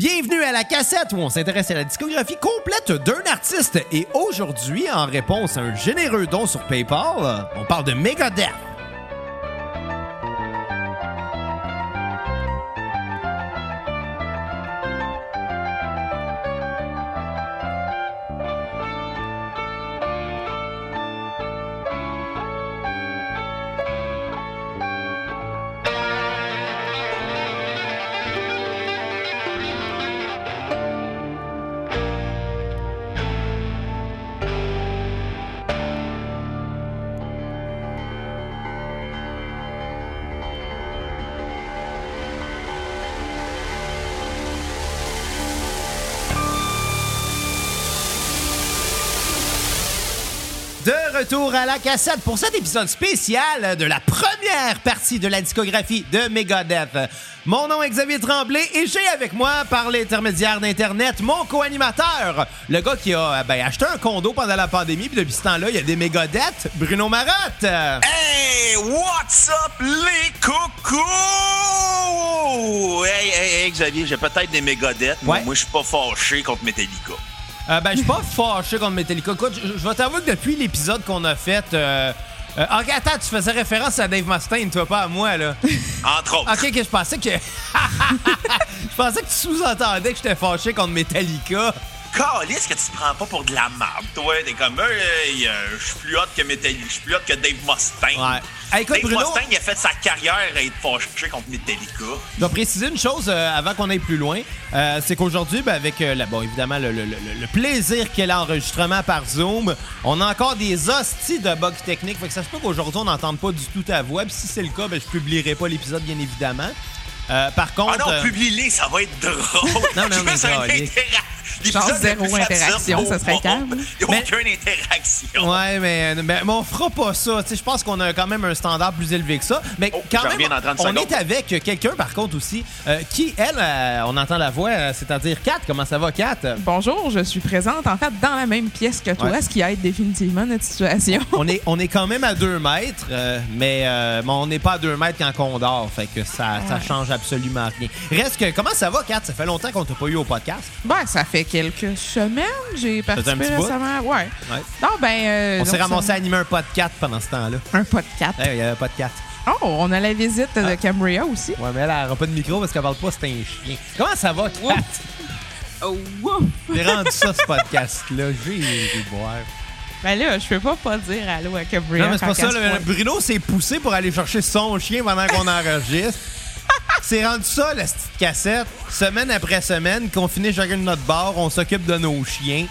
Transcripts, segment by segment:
Bienvenue à la cassette où on s'intéresse à la discographie complète d'un artiste. Et aujourd'hui, en réponse à un généreux don sur PayPal, on parle de Megadeth. À la cassette pour cet épisode spécial de la première partie de la discographie de Megadeth. Mon nom est Xavier Tremblay et j'ai avec moi, par l'intermédiaire d'Internet, mon co-animateur, le gars qui a ben, acheté un condo pendant la pandémie, puis depuis ce temps-là, il y a des Megadeth, Bruno Marotte. Hey, what's up les coucous? Hey, hey, hey, Xavier, j'ai peut-être des Megadeth, Ouais. mais moi je suis pas fâché contre Metallica. Euh, ben, je suis pas fâché contre Metallica. Écoute, je, je vais t'avouer que depuis l'épisode qu'on a fait. Euh, euh, ok, attends, tu faisais référence à Dave Mustaine, toi, pas à moi, là. Entre autres. Ok, ok, je pensais que. je pensais que tu sous-entendais que j'étais fâché contre Metallica. Calisse que tu te prends pas pour de la merde, toi. T'es comme, hey, euh, je suis plus hot que Metallica, je suis plus hot que Dave Mustaine. Ouais. Hey, écoute, Dave Bruno- Mustaine, il a fait sa carrière à être fâché contre Metallica. Je dois préciser une chose euh, avant qu'on aille plus loin. Euh, c'est qu'aujourd'hui, ben, avec euh, la- bon, évidemment le, le- le- le plaisir qu'est l'enregistrement par Zoom, on a encore des hosties de bugs techniques. Fait que ça se peut qu'aujourd'hui, on n'entende pas du tout ta voix. Puis si c'est le cas, ben, je publierai pas l'épisode, bien évidemment. Euh, par contre. Ah non, euh, publie-les, ça va être drôle. Non, non, mais Genre zéro interaction, ça serait calme. Il n'y a Mais- aucune interaction. Ouais, mais, mais, mais on fera pas ça. Tu sais, Je pense qu'on a quand même un standard plus élevé que ça. Mais Oh, quand même, reviens dans 30 on secondes. est avec quelqu'un, par contre, aussi, euh, qui, elle, euh, on entend la voix, euh, c'est-à-dire Kat. Comment ça va, Kat? Bonjour, je suis présente en fait dans la même pièce que toi, Ouais. ce qui aide définitivement notre situation. on, est, on est quand même à 2 mètres, euh, mais, euh, mais on n'est pas à 2 mètres quand on dort. Fait que ça, ça change absolument rien. Reste que, comment ça va, Kat? Ça fait longtemps qu'on t'a pas eu au podcast. Ben, ça fait quelques semaines, j'ai un participé récemment. Ouais. Ouais. Non, ben. euh, On s'est ramassé à animer un podcast pendant ce temps-là. Un podcast. Hey, Il y avait de Kat. Oh, on a la visite Ah. de Cambria aussi. Ouais, mais elle n'aura pas de micro parce qu'elle parle pas, c'est un chien. Comment ça va, Kat? Oh, wow. J'ai rendu ça, ce podcast-là. J'ai j'ai boire. Ben là, je peux pas pas dire allô à Cambria. Non, mais c'est pas ça. pointe. Bruno s'est poussé pour aller chercher son chien pendant qu'on enregistre. C'est rendu ça, la petite cassette. Semaine après semaine, qu'on finit chacun de notre bar, on s'occupe de nos chiens.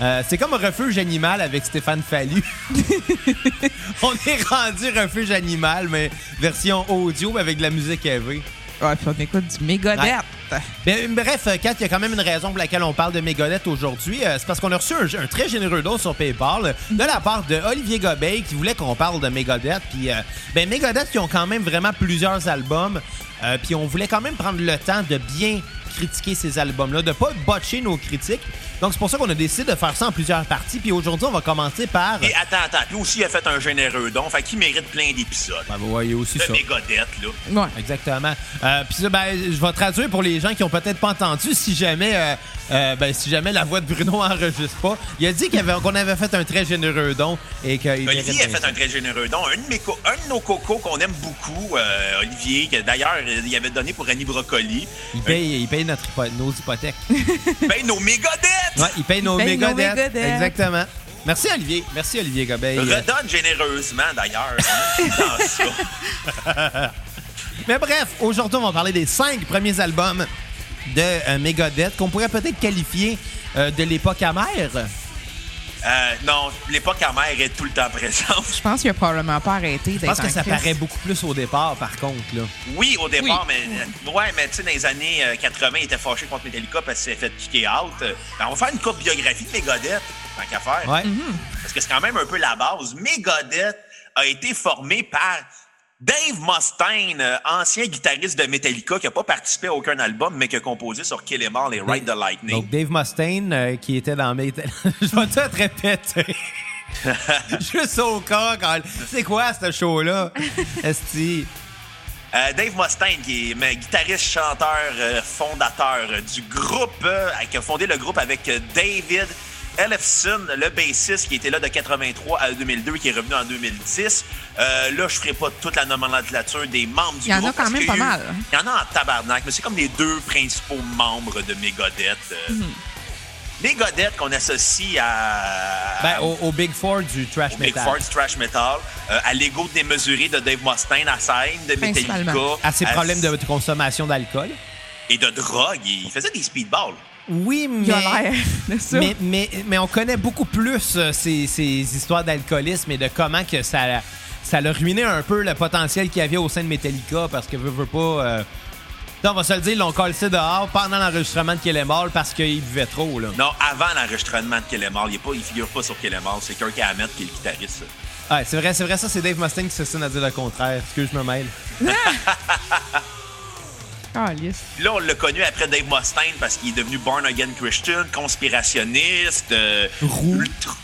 Euh, c'est comme un refuge animal avec Stéphane Fallu. on est rendu refuge animal, mais version audio mais avec de la musique AV. Ouais, puis on écoute du Megadeth. Ben, bref, euh, Kat, il y a quand même une raison pour laquelle on parle de Megadeth aujourd'hui. Euh, c'est parce qu'on a reçu un, un très généreux don sur PayPal euh, de la part de Olivier Gobeil qui voulait qu'on parle de Megadeth. Puis, euh, ben, Megadeth, qui ont quand même vraiment plusieurs albums. euh, puis on voulait quand même prendre le temps de bien critiquer ces albums-là, de pas botcher nos critiques. Donc c'est pour ça qu'on a décidé de faire ça en plusieurs parties. Puis aujourd'hui, on va commencer par... Et attends, attends. Lui aussi, il a fait un généreux don. Fait qu'il mérite plein d'épisodes. Ben, vous voyez aussi De ça. Megadeth, là. Ouais. Exactement. Euh, Puis ça, ben, je vais traduire pour les gens qui ont peut-être pas entendu. Si jamais, euh, euh, ben, si jamais la voix de Bruno enregistre pas, il a dit avait- qu'on avait fait un très généreux don et qu'il Olivier mérite a fait ça. un très généreux don. Un de, mes co- un de nos cocos qu'on aime beaucoup, euh, Olivier, que d'ailleurs, il avait donné pour Annie Brocoli. Il paye, il paye notre hypo- nos hypothèques. Ben, nos Megadeth! Ouais, il paye nos paye mégadettes. Exactement. Merci Olivier. Merci Olivier Gobeil. Redonne généreusement, d'ailleurs. Mais bref, aujourd'hui, on va parler des cinq premiers albums de euh, Megadeth qu'on pourrait peut-être qualifier euh, de l'époque amère. Euh, non, l'époque amère est tout le temps présente. Je pense qu'il a probablement pas arrêté Je pense que ça crise. paraît beaucoup plus au départ, par contre. Là. Oui, au départ, mais euh, ouais, mais tu sais, dans les années euh, 80, il était fâché contre Metallica parce qu'il s'est fait kicker out. Ben, on va faire une courte biographie de Megadeth, tant qu'à faire. Ouais. Parce que c'est quand même un peu la base. Megadeth a été formé par Dave Mustaine, euh, ancien guitariste de Metallica, qui n'a pas participé à aucun album, mais qui a composé sur Kill Em All et Ride the Lightning. Donc, Dave Mustaine, euh, qui était dans Metal... Je vais tout répéter. Juste au cas, quand... C'est quoi, ce show-là? Esti? Euh, Dave Mustaine, qui est mais, guitariste, chanteur, euh, fondateur du groupe, qui a fondé le groupe avec David Ellefson, le bassiste qui était là de 83 à 2002, qui est revenu en 2010. Euh, là, je ferai pas toute la nomenclature des membres du Il y en a groupe. quand même pas eu- mal. Il y en a en tabarnak, mais c'est comme les deux principaux membres de Megadeth. euh. Mhm. Megadeth qu'on associe à... Ben, au, au Big Four du trash au Big metal. Four du thrash metal, euh, à l'ego démesuré de Dave Mustaine à scène, de Metallica. À ses problèmes de consommation d'alcool. Et de drogue. Il faisait des speedballs. Oui, mais. A de ça. Mais, mais, mais on connaît beaucoup plus euh, ces, ces histoires d'alcoolisme et de comment que ça, ça l'a ruiné un peu le potentiel qu'il y avait au sein de Metallica parce que veut, veut pas. euh, non, on va se le dire, ils l'ont collé dehors pendant l'enregistrement de Kill Em All parce qu'il buvait trop. Là. Non, avant l'enregistrement de Kill Em All, il, est pas, il figure pas sur Kill Em All, c'est Kirk Hammett qui est le guitariste. ça. Ouais, c'est vrai, c'est vrai, ça, c'est Dave Mustaine qui s'estime à dire le contraire. Excuse, je me mêle. Calisse. Puis là, on l'a connu après Dave Mustaine parce qu'il est devenu born again Christian, conspirationniste. euh, Roux. ultra-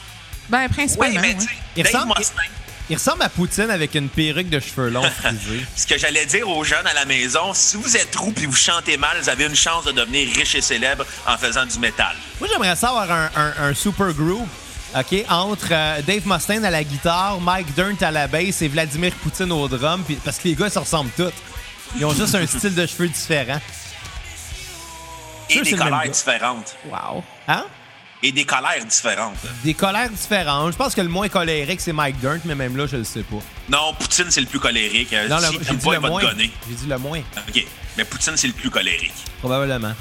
Ben, Oui, principalement. mais ouais. Il Dave ressemble- Mustaine. Il ressemble à Poutine avec une perruque de cheveux longs frisés. Ce que j'allais dire aux jeunes à la maison, si vous êtes roux et vous chantez mal, vous avez une chance de devenir riche et célèbre en faisant du métal. Moi, j'aimerais savoir un, un- un super group, OK, entre euh, Dave Mustaine à la guitare, Mike Dirnt à la basse et Vladimir Poutine au drum, puis- parce que les gars, ils se ressemblent tous. Ils ont juste un style de cheveux différent. Et des le colères différentes. Wow. Hein? Et des colères différentes. Des colères différentes. Je pense que le moins colérique, c'est Mike Dirnt, mais même là, je le sais pas. Non, Poutine, c'est le plus colérique. Non, le- si pas, le va moins. J'ai dit le moins, OK. Mais Poutine, c'est le plus colérique. probablement.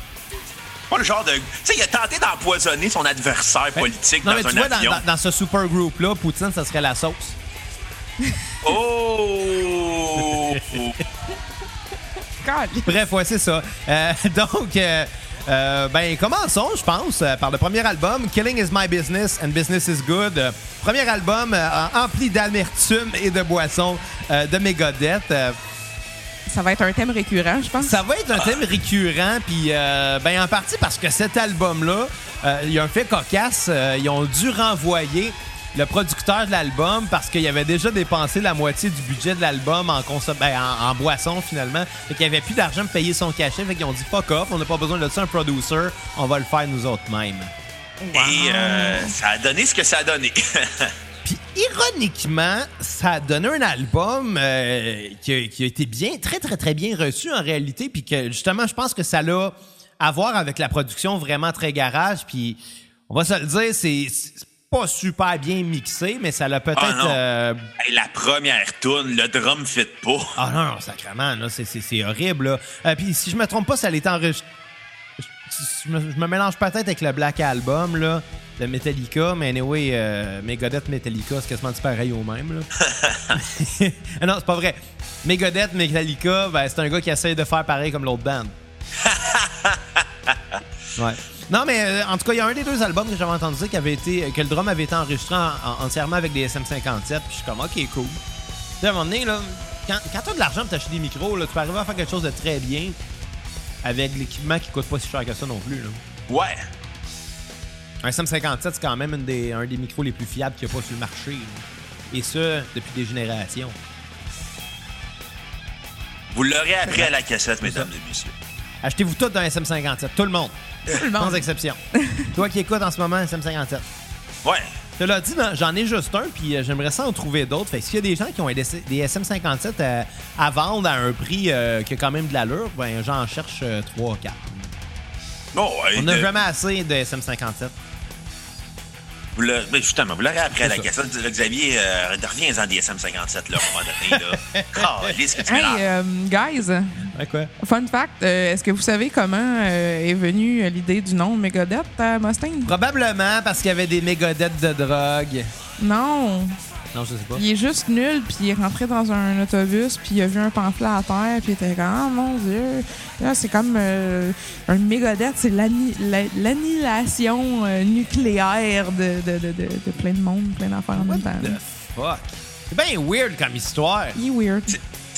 Pas le genre de. Tu sais, il a tenté d'empoisonner son adversaire politique non, dans mais un tu vois, dans, avion. dans- dans ce super group-là, Poutine, ça serait la sauce. Oh! Bref, ouais, c'est ça. Euh, donc, euh, euh, ben, commençons, je pense, par le premier album, Killing is My Business and Business is Good. Premier album empli d'amertume et de boissons de Megadeth. Ça va être un thème récurrent, je pense. ça va être un thème récurrent, puis ben, en partie parce que cet album-là, il y a un fait cocasse. ils ont dû renvoyer le producteur de l'album parce qu'il avait déjà dépensé la moitié du budget de l'album en, ben, en, en boisson finalement. Fait qu'il avait plus d'argent pour payer son cachet. Fait qu'ils ont dit fuck off, on n'a pas besoin de ça, un producer, on va le faire nous autres mêmes. Et euh, ça a donné ce que ça a donné. Puis ironiquement, ça a donné un album euh, qui, a, qui a été bien, très très très bien reçu en réalité, puis que justement, je pense que ça l'a à voir avec la production vraiment très garage. Puis on va se le dire, c'est c'est pas super bien mixé, mais ça l'a peut-être. Ah euh, Hey, la première toune, le drum fit pas. Ah non, non, sacrément, là, c'est- horrible. Là. Euh, puis si je me trompe pas, ça l'est enregistré. Je me, je me mélange peut-être avec le Black Album là, de Metallica, mais anyway, euh, Megadeth Metallica, c'est quasiment du pareil au même. Là. Ah non, c'est pas vrai. Megadeth Metallica, ben, c'est un gars qui essaie de faire pareil comme l'autre band. ouais. Non, mais euh, en tout cas, il y a un des deux albums que j'avais entendu dire qui avait été, que le drum avait été enregistré en- en- entièrement avec des SM57. Puis je suis comme, ok, cool. Tu sais, à un moment donné, là, quand, quand t'as de l'argent pour t'acheter des micros, là, tu peux arriver à faire quelque chose de très bien avec l'équipement qui coûte pas si cher que ça non plus. Là. Ouais. Un SM57, c'est quand même une des, un des micros les plus fiables qu'il n'y a pas sur le marché. là. Et ça, depuis des générations. Vous l'aurez appris à la cassette, mesdames et messieurs. Achetez-vous tout dans un SM57, tout le monde. Tout le Sans exception. Toi qui écoutes en ce moment un SM57. Ouais. Cela dit, non, j'en ai juste un, puis euh, j'aimerais ça en trouver d'autres. Fait que s'il y a des gens qui ont des, des SM57 euh, à vendre à un prix euh, qui a quand même de l'allure, ben j'en cherche 3 4 Oh, ouais, On n'a de- jamais assez de SM57. Vous l'aurez- justement, vous l'aurez appris à la C'est cassette. Là, Xavier, euh, reviens-en des SM57 là, à un moment donné. Là. Calisse que tu Hey, euh, guys, Ouais, quoi? fun fact, euh, est-ce que vous savez comment euh, est venue euh, l'idée du nom Megadeth à Mustaine? Probablement parce qu'il y avait des mégodettes de drogue. Non. Non, je sais pas. Il est juste nul, puis il est rentré dans un autobus, puis il a vu un pamphlet à terre, puis il était comme « Ah, mon Dieu! » Là, c'est comme euh, un mégodette, c'est l'anni- la- l'annihilation euh, nucléaire de, de, de, de, de plein de monde, plein d'affaires en What même temps. the fuck? C'est bien weird comme histoire. Il est weird.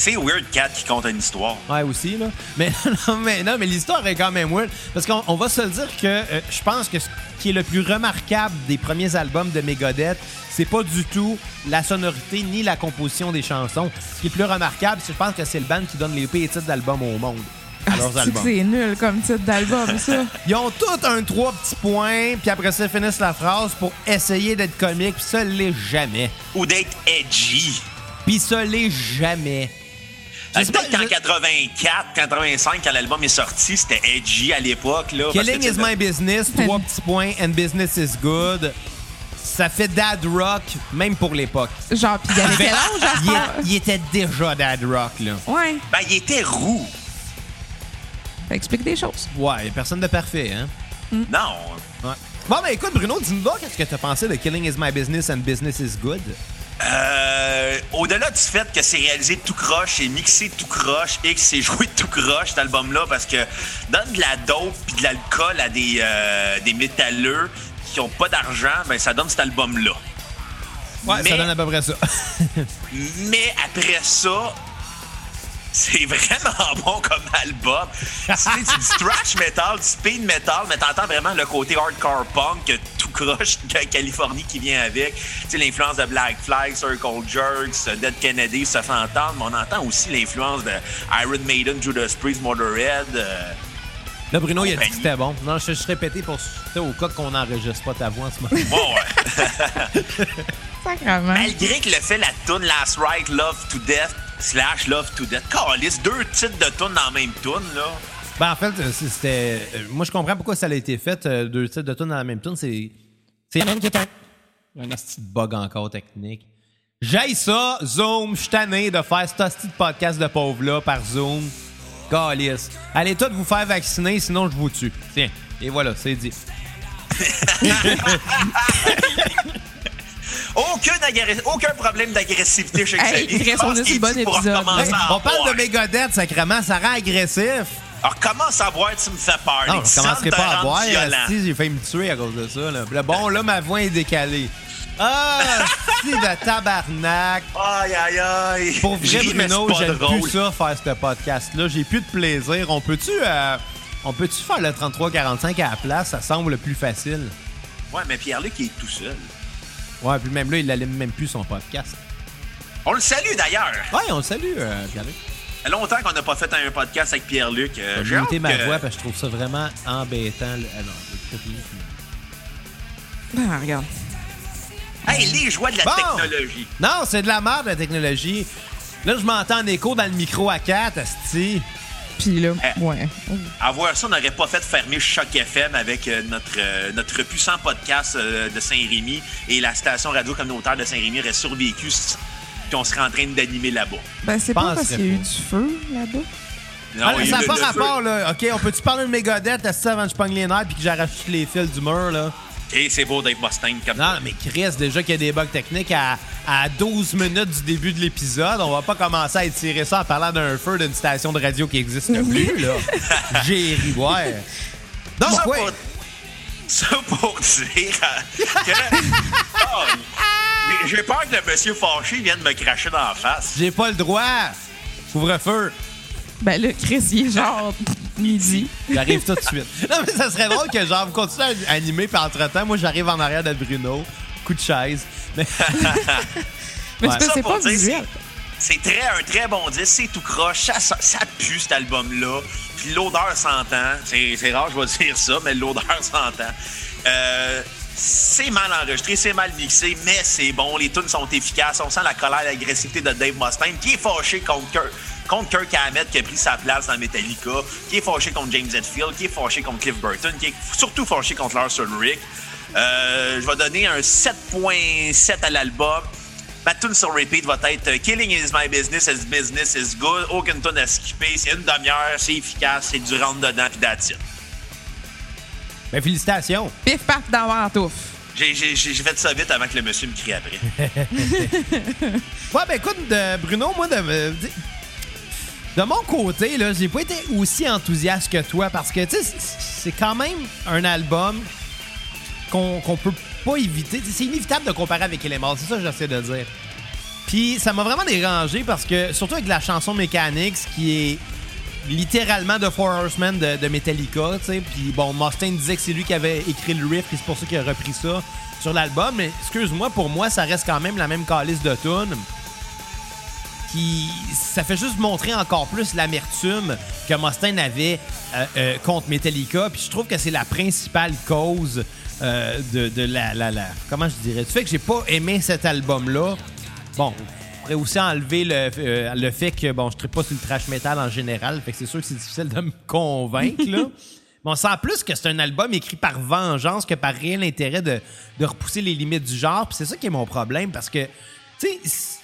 C'est Weird Cat qui compte une histoire. Ouais, aussi, là. Mais non, mais, non, mais l'histoire est quand même weird. Parce qu'on on va se le dire que euh, je pense que ce qui est le plus remarquable des premiers albums de Megadeth, c'est pas du tout la sonorité ni la composition des chansons. Ce qui est plus remarquable, c'est je pense que c'est le band qui donne les pires titres d'albums au monde. À leurs C'est que albums. c'est nul comme titre d'album, ça? Ils ont tout un trois petits points, puis après ça, ils finissent la phrase pour essayer d'être comique, puis ça l'est jamais. Ou d'être edgy. Puis ça l'est jamais. Je sais Peut-être pas, qu'en je- 84, 85, quand l'album est sorti, c'était edgy à l'époque. là, Killing is my business, trois petits points, and business is good. Ça fait dad rock, même pour l'époque. Genre, pis il avait quel âge à il, est- il était déjà dad rock, là. Ouais. Ben, il était roux. Ça explique des choses. Ouais, personne de parfait, hein? Non. Ouais. Bon, ben écoute, Bruno, dis-nous donc qu'est-ce que t'as pensé de Killing is my business and business is good? Euh, Au-delà du fait que c'est réalisé tout croche, c'est mixé tout croche et que c'est joué tout croche, cet album-là, parce que donne de la dope puis de l'alcool à des, euh, des métalleux qui ont pas d'argent, ben ça donne cet album-là. Ouais, Mais- ça donne à peu près ça. Mais après ça, c'est vraiment bon comme album. C'est c'est du thrash metal, du speed metal, mais t'entends vraiment le côté hardcore punk, tout croche de Californie qui vient avec. Tu sais, l'influence de Black Flag, Circle Jerks, Dead Kennedy se fait entendre, mais on entend aussi l'influence de Iron Maiden, Judas Priest, Motorhead. euh, Là, Bruno, il a dit que c'était bon. Non, je je répété pour tu sais, au cas qu'on n'enregistre pas ta voix en ce moment. bon, ouais. Sacrement. Malgré que le fait la tune Last Right, Love to Death, slash Love to Death, calice, deux titres de tune dans la même tune, là. Ben, en fait, euh, c'était. euh, Moi, je comprends pourquoi ça a été fait. euh, deux titres de tune dans la même tune. C'est. C'est même qui est un. Un petit bug encore technique. J'aille ça, Zoom. Je suis tanné de faire ce petit podcast de pauvre-là par Zoom. Calice. Allez tous vous faire vacciner, sinon je vous tue. Tiens. Et voilà, c'est dit. Aucun, problème d'agressivité chez Hey, Xavier. Chris, on Je est sur bon épisode, On parle de Megadeth, sacrément, ça rend agressif. Alors, commence à boire, tu me fais peur. Non, je commencerai pas à boire. Si, j'ai failli me tuer à cause de ça. Là. Bon, là, ma voix est décalée. Ah, si de tabarnak. Aïe, aïe, aïe. Pour vrai, Bruno, j'aime plus ça, faire ce podcast-là. J'ai plus de plaisir. On peut-tu euh, on peut-tu faire le 33-45 à la place? Ça semble le plus facile. Ouais, mais Pierre-Luc, il est tout seul. Ouais, puis même là, il n'allume même plus son podcast. On le salue d'ailleurs. Ouais, on le salue, euh, Pierre-Luc. Ça fait longtemps qu'on n'a pas fait un podcast avec Pierre-Luc. Euh, J'ai muté ma que- voix parce que je trouve ça vraiment embêtant. là. Ah non. Ben, regarde. Hey, les joies de la Bon. technologie. Non, c'est de la merde, la technologie. Là, je m'entends en écho dans le micro à 4, asti. Puis là, Eh. ouais. À voir ça, on n'aurait pas fait fermer Choc FM avec euh, notre, euh, notre puissant podcast euh, de Saint-Rémy et la station radio communautaire de Saint-Rémy aurait survécu si puis on serait en train d'animer là-bas. Ben, c'est pas parce qu'il y a eu du feu là-bas. Non, Ah, ça n'a pas feu. rapport, là. OK, on peut-tu parler de Megadeth asti, avant que je pogne les nerfs puis que j'arrache tous les fils du mur, là? OK, c'est beau Dave Mustaine comme Non, mais Chris, déjà qu'il y a des bugs techniques à, à 12 minutes du début de l'épisode, on va pas commencer à étirer ça en parlant d'un feu d'une station de radio qui existe plus, là. J'ai ri, ouais. Donc, ça, ouais. pour, ça pour dire que. Oh, J'ai peur que le monsieur fâché vienne me cracher dans la face. J'ai pas le droit. Couvre-feu. Ben là, Chris, il est genre midi. J'arrive tout de suite. Non, mais ça serait drôle que, genre, vous continuez à animer, puis entre-temps, moi, j'arrive en arrière de Bruno. Coup de chaise. Mais Mais Ouais. c'est Ça c'est pour pas dire, visuel. C'est très, un très bon disque, c'est tout croche, ça, ça, ça pue cet album-là. Puis l'odeur s'entend. C'est c'est rare, je vais dire ça, mais l'odeur s'entend. Euh, c'est mal enregistré, c'est mal mixé, mais c'est bon. Les tunes sont efficaces. On sent la colère, l'agressivité de Dave Mustaine, qui est fâché contre contre Kirk Hammett, qui a pris sa place dans Metallica, qui est fâché contre James Hetfield, qui est fâché contre Cliff Burton, qui est surtout fâché contre Lars Ulrich. Euh, je vais donner un 7.7 à l'album. Ma tune sur repeat va être euh, Killing is my business, is business is good. Aucune tune à skipper. C'est une demi-heure, c'est efficace, c'est du rentre dedans puis it. ben, félicitations. Pif paf dans la pantoufle. J'ai fait ça vite avant que le monsieur me crie après. Ouais, ben écoute, de Bruno, moi, de, euh, de mon côté, là, j'ai pas été aussi enthousiaste que toi parce que, tu sais, c'est- quand même un album qu'on peut pas éviter. C'est inévitable de comparer avec Elemental, c'est ça que j'essaie de dire. Puis ça m'a vraiment dérangé parce que, surtout avec la chanson Mechanics, qui est littéralement de Four Horsemen de, Metallica, tu sais. Puis bon, Mustaine disait que c'est lui qui avait écrit le riff, et c'est pour ça qu'il a repris ça sur l'album. Mais excuse-moi, pour moi, ça reste quand même la même calice de tunes. Qui, ça fait juste montrer encore plus l'amertume que Mustaine avait euh, euh, contre Metallica. Puis je trouve que c'est la principale cause euh, de, de la, la, la- Comment je dirais? Du fait que j'ai pas aimé cet album-là. Bon, on pourrait aussi enlever le, le fait que, bon, je ne pas sur le trash metal en général. Fait que c'est sûr que c'est difficile de me convaincre, là. Mais on sent plus que c'est un album écrit par vengeance que par réel intérêt de, de repousser les limites du genre. Puis c'est ça qui est mon problème parce que, tu sais,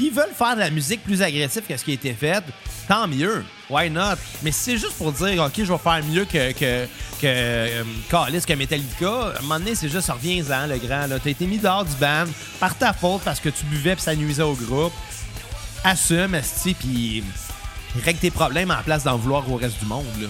s'ils veulent faire de la musique plus agressive que ce qui a été fait, tant mieux. Why not? Mais si c'est juste pour dire, OK, je vais faire mieux que, que, que, euh, Callis, que Metallica, à un moment donné, c'est juste, reviens-en, le grand. là. T'as été mis dehors du band par ta faute parce que tu buvais puis ça nuisait au groupe. Assume, esti, puis règle tes problèmes en place d'en vouloir au reste du monde, là.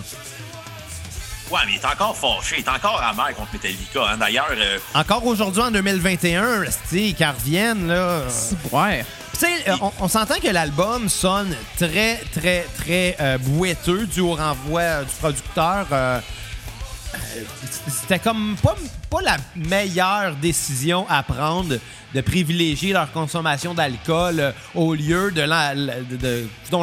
Ouais, mais il est encore fâché, il est encore amer contre Metallica. hein. D'ailleurs, euh, Encore aujourd'hui, en 2021, esti, qu'ils reviennent, là. Ouais. Euh, on, s'entend que l'album sonne très, très, très euh, boiteux dû au renvoi euh, du producteur. euh, C'était comme pas, la meilleure décision à prendre de privilégier leur consommation d'alcool au lieu de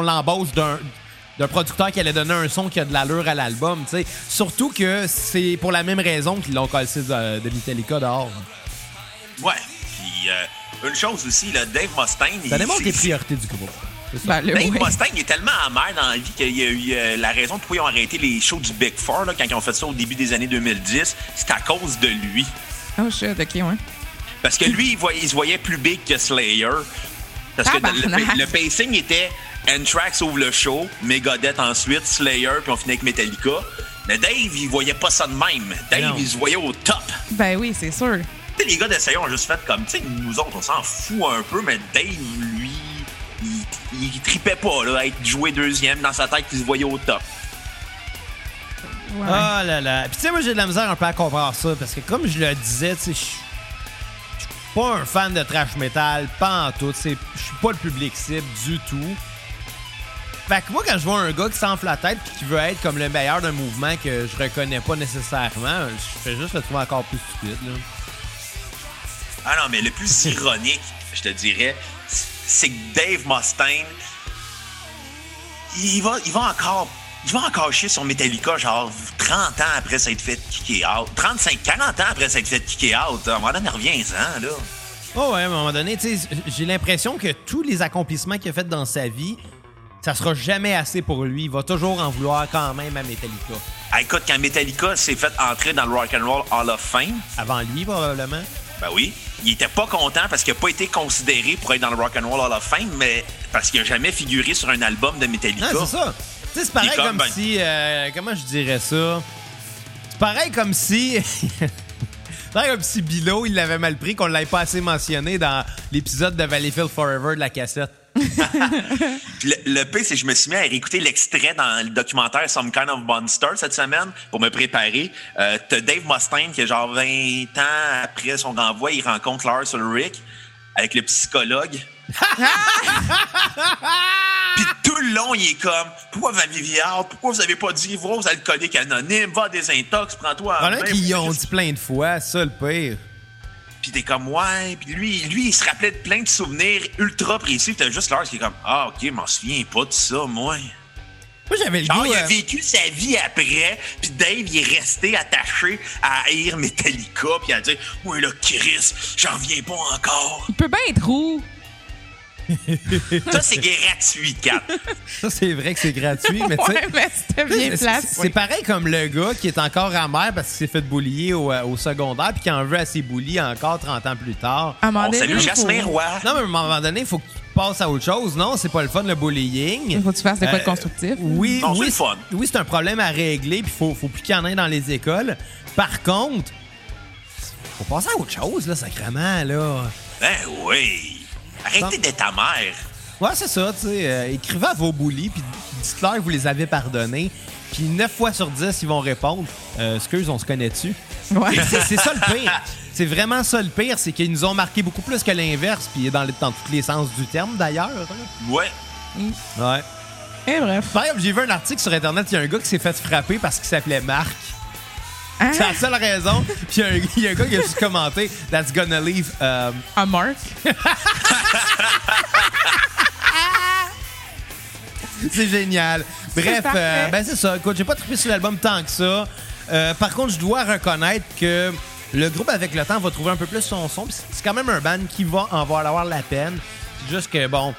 l'embauche d'un producteur qui allait donner un son qui a de l'allure à l'album, tu. Surtout que c'est pour la même raison qu'ils l'ont collé de, de dehors. ouais. Puis, une chose aussi, là, Dave Mustaine. Ça il- démontre les priorités du groupe. Ben, le, Dave ouais. Mustaine est tellement amer dans la vie qu'il y a eu euh, la raison pourquoi ils ont arrêté les shows du Big Four là, quand ils ont fait ça au début des années 2010. C'est à cause de lui. Oh shit, ok, ouais. Parce que lui, il, voyait- il se voyait plus big que Slayer. Parce que le, pacing était Anthrax ouvre le show, Megadeth ensuite, Slayer, puis on finit avec Metallica. Mais Dave, il voyait pas ça de même. Dave, Non. il se voyait au top. Ben oui, c'est sûr. Tu sais, les gars d'Essayer ont juste fait comme, tu sais, nous autres, on s'en fout un peu, mais Dave, lui, il, il tripait pas, là, à être joué deuxième dans sa tête, il se voyait au top. Ouais. Ah là là. Puis tu sais, moi, j'ai de la misère un peu à comprendre ça parce que comme je le disais, tu sais, je suis pas un fan de trash metal, pas en tout. Je suis pas le public cible du tout. Fait que moi, quand je vois un gars qui s'enfle la tête puis qui veut être comme le meilleur d'un mouvement que je reconnais pas nécessairement, je fais juste le trouver encore plus stupide. Là. Ah non, mais le plus ironique, je te dirais, c'est que Dave Mustaine, il va, il va encore. Il va encore chier sur Metallica, genre 30 ans après s'être fait kicker out. 35, 40 ans après s'être fait kicker out. À un moment donné, reviens-en, là. Oh ouais, à un moment donné, tu sais, j'ai l'impression que tous les accomplissements qu'il a fait dans sa vie, ça sera jamais assez pour lui. Il va toujours en vouloir quand même à Metallica. Ah, écoute, quand Metallica s'est fait entrer dans le Rock and Roll Hall of Fame, Avant lui, probablement. Ben oui, il était pas content parce qu'il a pas été considéré pour être dans le Rock and Roll Hall of Fame, mais parce qu'il a jamais figuré sur un album de Metallica. Non, c'est ça. Tu sais, c'est pareil comme, comme, ben- si. euh, comment je dirais ça? C'est pareil comme si. c'est pareil comme si Bilo, il l'avait mal pris, qu'on l'avait pas assez mentionné dans l'épisode de Valleyfield Forever de la cassette. Le, le pire, c'est que je me suis mis à réécouter l'extrait dans le documentaire Some Kind of Monster cette semaine pour me préparer. Euh, T'as Dave Mustaine qui, a genre 20 ans après son renvoi, il rencontre Lars Ulrich avec le psychologue. Puis tout le long, il est comme Pourquoi vous avez viard? Pourquoi vous avez pas dit vos alcooliques anonymes? Va à des intox, prends-toi main. qu'ils ont dit plein de fois, ça le pire. Puis t'es comme ouais. Puis lui, lui, il se rappelait de plein de souvenirs ultra précis. T'as juste Lars qui est comme Ah, ok, je m'en souviens pas de ça, moi. Moi, j'avais le goût. il a euh, vécu sa vie après, puis Dave, il est resté attaché à haïr Metallica, puis à dire Oui, là, Chris, j'en reviens pas encore. Il peut bien être roux. Ça, c'est gratuit, Kat. Ça, c'est vrai que c'est gratuit, mais tu sais. ouais, mais c'était bien C'est- place. C'est pareil comme le gars qui est encore amer parce qu'il s'est fait boulier au, euh, au secondaire puis qui en veut à ses boulis encore 30 ans plus tard. À un moment On donné, salue il Jasmin Roy. Non, mais à un moment donné, il faut que tu passes à autre chose. Non, c'est pas le fun, le bullying. Il faut que tu fasses de quoi de Euh, constructif. Oui, Non, c'est oui, le fun. Oui, c'est un problème à régler, puis faut, faut plus qu'il y en ait dans les écoles. Par contre, faut passer à autre chose, là, sacrément, là. Ben oui. Arrêtez d'être ta mère. Ouais, c'est ça, tu sais. euh, écrivez à vos bullies, puis dites-leur que vous les avez pardonnés. Puis 9 fois sur 10, ils vont répondre euh, Excuse, on se connaît-tu? Ouais. C'est ça le pire. C'est vraiment ça le pire, c'est qu'ils nous ont marqué beaucoup plus que l'inverse, puis dans, dans tous les sens du terme d'ailleurs. là. Ouais. Ouais. Et bref. Par exemple, j'ai vu un article sur Internet, il y a un gars qui s'est fait frapper parce qu'il s'appelait Marc. Hein? C'est la seule raison. Puis il y a un- il y, a un gars qui a juste commenté That's gonna leave. euh, Un Mark. c'est génial. Bref, euh, ben c'est ça. Écoute, j'ai pas trippé sur l'album tant que ça. Euh, par contre, je dois reconnaître que le groupe, avec le temps, va trouver un peu plus son son. C'est c'est quand même un band qui va en avoir la peine. Juste que, bon,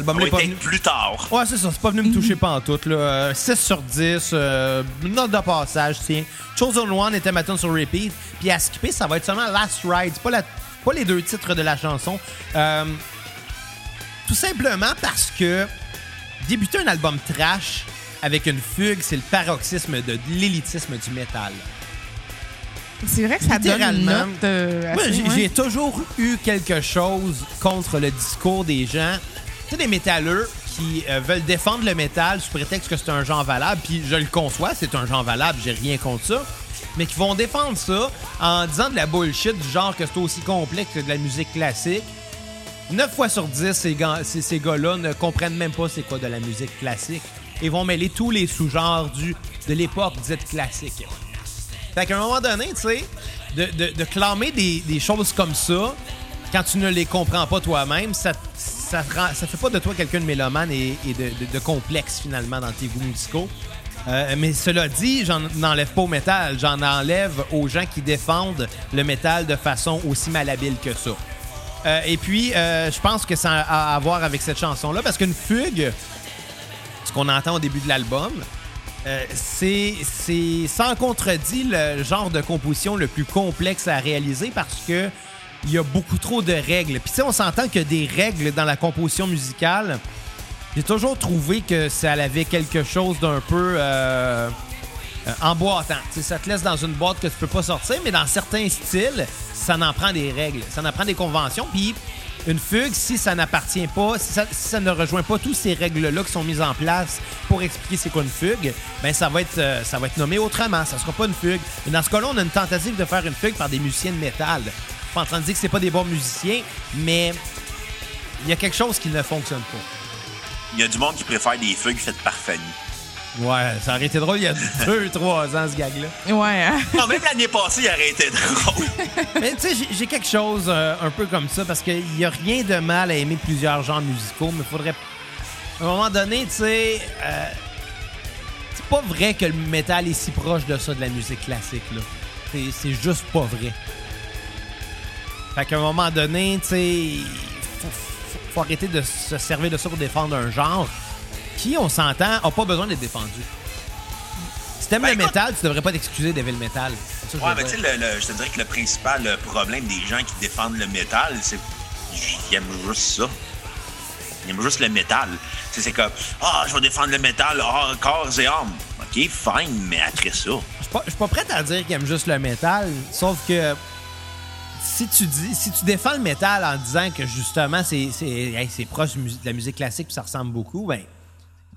cet Ça album-là va est pas être venu... plus tard. Ouais, c'est ça. C'est pas venu me toucher pas en tout. Là. Euh, 6 sur 10. euh, note de passage, tiens. Chosen One était ma tune sur repeat. Puis à skipper, ça va être seulement Last Ride. C'est pas, la- pas les deux titres de la chanson. Euh, tout simplement parce que débuter un album trash avec une fugue, c'est le paroxysme de l'élitisme du métal. C'est vrai que ça donne une note. euh, Moi, assez, j'ai ouais. j'ai toujours eu quelque chose contre le discours des gens. Tu sais, des métalleux qui euh, veulent défendre le métal sous prétexte que c'est un genre valable, puis je le conçois, c'est un genre valable, j'ai rien contre ça, mais qui vont défendre ça en disant de la bullshit du genre que c'est aussi complexe que de la musique classique. 9 fois sur 10, ces, gars- ces, ces gars-là ne comprennent même pas c'est quoi de la musique classique et vont mêler tous les sous-genres de l'époque dite classique. Fait qu'à un moment donné, tu sais, de, de, de clamer des, des choses comme ça, quand tu ne les comprends pas toi-même, ça, ça, ça fait pas de toi quelqu'un de mélomane et, de, complexe, finalement, dans tes goûts musicaux. Euh, mais cela dit, j'en enlève pas au métal, j'en enlève aux gens qui défendent le métal de façon aussi malhabile que ça. Euh, et puis, euh, je pense que ça a à voir avec cette chanson-là, parce qu'une fugue, ce qu'on entend au début de l'album, c'est sans contredit le genre de composition le plus complexe à réaliser parce que il y a beaucoup trop de règles. Puis tu sais, on s'entend a des règles dans la composition musicale. J'ai toujours trouvé que ça avait quelque chose d'un peu euh, euh, emboîtant. Ça te laisse dans une boîte que tu peux pas sortir, mais dans certains styles, ça en prend des règles, ça en prend des conventions. Puis une fugue, si ça n'appartient pas, si ça, si ça ne rejoint pas toutes ces règles-là qui sont mises en place pour expliquer c'est quoi une fugue, ben ça va être euh, ça va être nommé autrement. Ça sera pas une fugue. Mais dans ce cas-là, on a une tentative de faire une fugue par des musiciens de métal. Je suis pas en train de dire que c'est pas des bons musiciens, mais il y a quelque chose qui ne fonctionne pas. Il y a du monde qui préfère des fugues faites par Fanny. Ouais, ça aurait été drôle il y a deux, trois ans, ce gag-là. Ouais, hein? Non, même l'année passée, il aurait été drôle. Mais tu sais, j'ai- quelque chose euh, un peu comme ça parce qu'il n'y a rien de mal à aimer plusieurs genres musicaux, mais il faudrait. À un moment donné, tu sais. euh, c'est pas vrai que le métal est si proche de ça, de la musique classique, là. C'est- C'est juste pas vrai. Fait qu'à un moment donné, tu sais. Faut, faut- faut arrêter de se servir de ça pour défendre un genre qui, on s'entend, a pas besoin d'être défendu. Si t'aimes Ben, le écoute- métal, tu devrais pas t'excuser d'aimer le métal. Ça Ouais, mais tu sais, je te dirais que le principal problème des gens qui défendent le métal, c'est qu'ils aiment juste ça. Ils aiment juste le métal. Tu sais, C'est comme, ah, je vais défendre le métal, ah, corps et âme. Ok, fine, mais après ça. Je suis pas, pas prête à dire qu'il aime juste le métal, sauf que si tu dis si tu défends le métal en disant que justement c'est hey, proche de la musique classique puis ça ressemble beaucoup, ben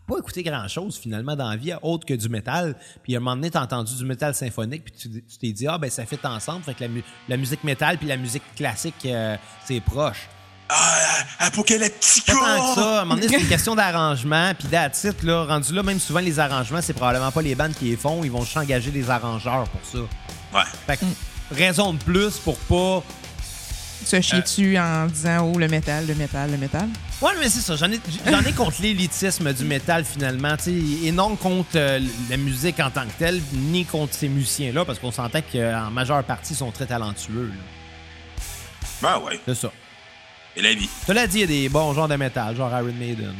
pas écouter grand chose finalement dans la vie autre que du métal. Puis à un moment donné t'as entendu du métal symphonique puis tu t'es dit ah ben ça fait ensemble, fait que la, mu- la musique métal puis la musique classique euh, c'est proche. Ah, Apocalyptica! Pas tant que ça. À un moment donné, c'est une question d'arrangement. Puis it, là, rendu là, même souvent, les arrangements, c'est probablement pas les bandes qui les font. Ils vont juste engager des arrangeurs pour ça. Ouais. Fait que, raison de plus pour pas. Se chier dessus en disant, oh, le métal, le métal, le métal? Ouais, mais c'est ça. J'en ai, j'en ai contre l'élitisme du métal, finalement. tu sais, Et non contre euh, la musique en tant que telle, ni contre ces musiciens-là, parce qu'on s'entend qu'en majeure partie, ils sont très talentueux. là. Ben ouais, C'est ça. c'est la vie. Tu l'as dit, il y a des bons genres de métal, genre Iron Maiden.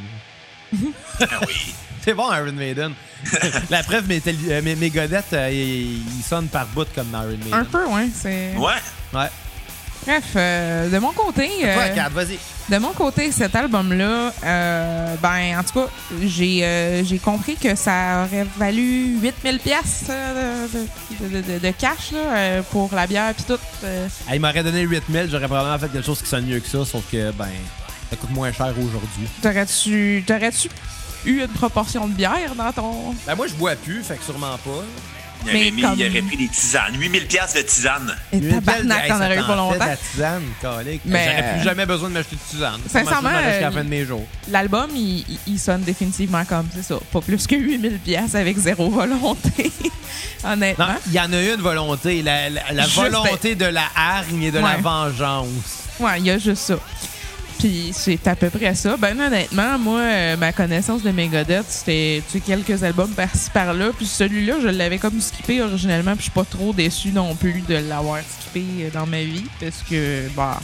Ben oui. C'est bon, Iron Maiden. La preuve, Métal- euh, Megadeth, euh, il, il sonne par bout comme Iron Maiden. Un peu, ouais. C'est... Ouais. Ouais. Bref, euh, de mon côté. euh, Ouais, Kat, vas-y. De mon côté, cet album-là, euh, ben, en tout cas, j'ai euh, j'ai compris que ça aurait valu 8000 pièces de, de, de- de cash là, euh, pour la bière puis tout. euh. Ah, il m'aurait donné 8000, j'aurais probablement fait quelque chose qui sonne mieux que ça, sauf que, ben, ça coûte moins cher aujourd'hui. T'aurais-tu t'aurais-tu eu une proportion de bière dans ton. Ben, moi, je bois plus, fait que sûrement pas. Il, Mais avait mis- comme- il aurait pris des tisanes. 8000 pièces de tisanes. Et tabarnak, t'en aurais eu pas longtemps. de la tisane, calique. Mais, J'aurais plus euh, jamais besoin de m'acheter de tisane. sincèrement, jusqu'à la euh, fin de mes jours. L'album, il, sonne définitivement comme, c'est ça, pas plus que 8000 pièces avec zéro volonté. Honnêtement. Non, il y en a une volonté, la, la- la Juste, volonté de la hargne et de la vengeance. Ouais, il y a juste ça. Puis c'est à peu près ça. Ben honnêtement, moi, euh, ma connaissance de Megadeth, c'était quelques albums par-ci par-là. Puis celui-là, je l'avais comme skippé originellement. Puis je suis pas trop déçu non plus de l'avoir skippé euh, dans ma vie. Parce que, bah,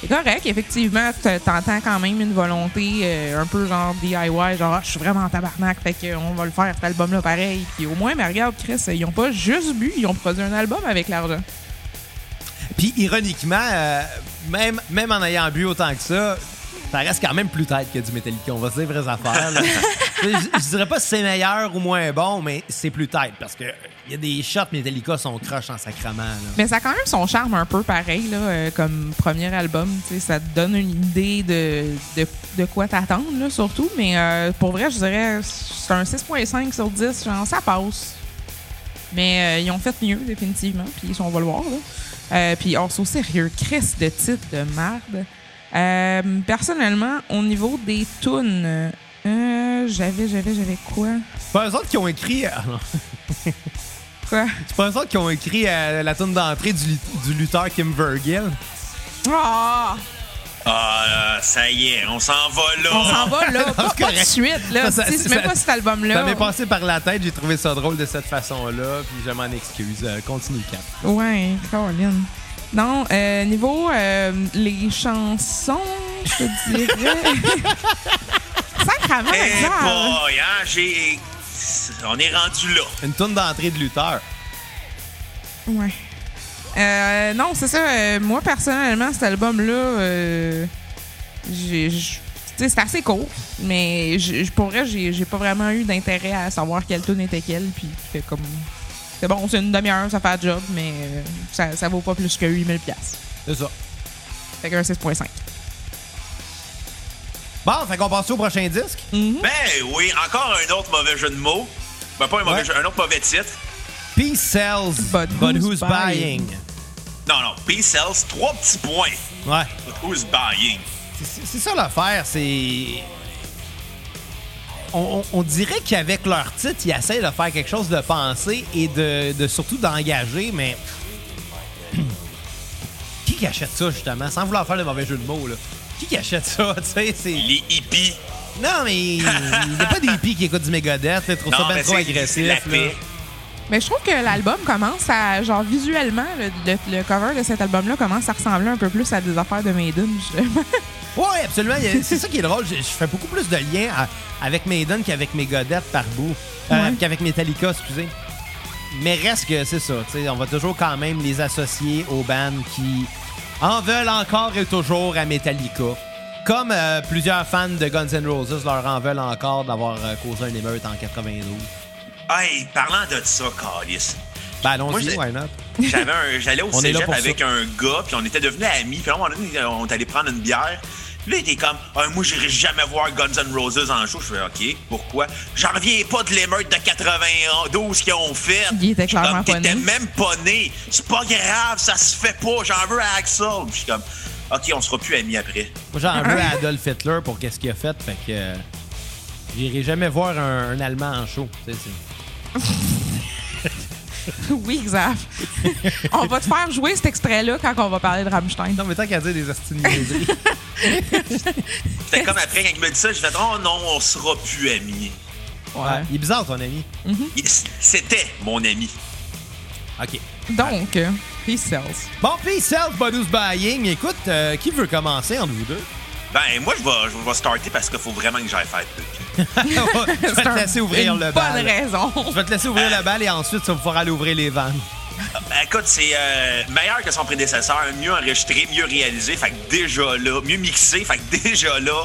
c'est correct. Effectivement, t'entends quand même une volonté euh, un peu genre DIY. Genre, Ah, je suis vraiment en tabarnak. Fait qu'on va le faire, cet album-là, pareil. Puis au moins, mais regarde, Chris, ils ont pas juste bu, ils ont produit un album avec l'argent. Puis, ironiquement, euh, même, même en ayant bu autant que ça, ça reste quand même plus tête que du Metallica. On va se dire vraies affaires. là. je, je dirais pas si c'est meilleur ou moins bon, mais c'est plus tête parce que il y a des shots Metallica sont croches en sacrement. là. Mais ça a quand même son charme un peu pareil, là, euh, comme premier album. tu sais, Ça te donne une idée de, de, de quoi t'attendre, là, surtout. Mais euh, pour vrai, je dirais c'est un 6.5 sur 10. Genre, ça passe. Mais euh, ils ont fait mieux, définitivement. Puis on va le voir. Là. Euh, puis on au sérieux, Chris de titre de merde. Euh, personnellement, au niveau des tunes, euh, j'avais, j'avais, j'avais quoi? C'est pas eux autres qui ont écrit. ah non. Quoi? C'est pas eux autres qui ont écrit euh, la tune d'entrée du, du lutteur Kim Vergil. Ah! Ah, là, ça y est, on s'en va là. On s'en va là, pas, de suite. Là. Ça, ça- Tu sais, c'est même ça- pas cet album-là. Ça m'est passé par la tête, j'ai trouvé ça drôle de cette façon-là, puis je m'en excuse. Euh, continue, Cap. Ouais, Caroline. Non, euh, niveau euh, les chansons, je te dirais. Sacrament, Eh Xav. boy, hein, j'ai... On est rendu là. Une tune d'entrée de lutteur. Ouais. Euh, non, c'est ça. euh, moi, personnellement, cet album-là, euh, j'ai. c'est assez court, mais pour vrai, j'ai pas vraiment eu d'intérêt à savoir quelle tune était quelle. Puis, fait comme. C'est bon, c'est une demi-heure, ça fait le job, mais euh, ça, ça vaut pas plus que 8000$. piastres. C'est ça. Fait qu'un 6.5. Bon, fait qu'on passe au prochain disque. Mhm. Ben oui, encore un autre mauvais jeu de mots. Ben pas un mauvais Ouais. jeu, un autre mauvais titre. Peace sells, But but, who's who's, buying? buying? Non, non, Peace Sells, trois petits points. Ouais. Who's buying? C'est- C'est ça l'affaire, c'est. On, on- on dirait qu'avec leur titre, ils essayent de faire quelque chose de pensé et de, de surtout d'engager, mais. qui qui achète ça, justement, sans vouloir faire de mauvais jeu de mots, là? Qui qui achète ça, tu sais? c'est- Les hippies. Non, mais il n'y a pas des hippies qui écoutent du Megadeth, ils trouvent ça bien trop agressif. la paix. Mais je trouve que l'album commence à, genre, visuellement, le, le- le cover de cet album-là commence à ressembler un peu plus à des affaires de Maiden, justement. Oui, absolument. C'est ça qui est drôle. Je, je fais beaucoup plus de liens à- avec Maiden qu'avec Megadeth par bout. Euh, Ouais. Qu'avec Metallica, excusez. Mais reste que c'est ça. On va toujours quand même les associer aux bands qui en veulent encore et toujours à Metallica. Comme euh, plusieurs fans de Guns N' Roses leur en veulent encore d'avoir euh, causé un émeute en 92. Hey, parlant de ça, Calis. Ben allons-y, why not? J'avais un- J'allais au cégep avec ça. un gars, puis on était devenus amis. Puis à un moment donné, on est allé prendre une bière. Puis là, il était comme, Ah, moi, j'irai jamais voir Guns N' Roses en show. Je fais, OK, pourquoi? J'en reviens pas de l'émeute de 92 qu'ils ont fait. Il était comme, T'étais né. même pas né. C'est pas grave, ça se fait pas. J'en veux à Axel. Puis je suis comme, OK, on sera plus amis après. Moi, j'en veux à Adolf Hitler pour qu'est-ce qu'il a fait. Fait que euh, j'irai jamais voir un, un Allemand en show. tu sais, c'est- oui, Xav. on va te faire jouer cet extrait-là quand on va parler de Rammstein. Non, mais tant qu'à dire des niaiseries. C'était comme après, quand il me dit ça, je fais, oh non, on sera plus amis. Ouais. Il est bizarre, ton ami. Il- C'était mon ami. OK. Donc, euh, Peace Sells. Bon, puis Self Bonus Buying, écoute, euh, qui veut commencer entre vous deux? Ben, moi, je vais, je vais starter parce qu'il faut vraiment que j'aille faire pipi. je vais te laisser ouvrir une le bonne bal. raison. Je vais te laisser ouvrir le bal et ensuite, ça va pouvoir aller ouvrir les vannes. Ben, écoute, c'est euh, meilleur que son prédécesseur, mieux enregistré, mieux réalisé, fait que déjà là, mieux mixé, fait que déjà là,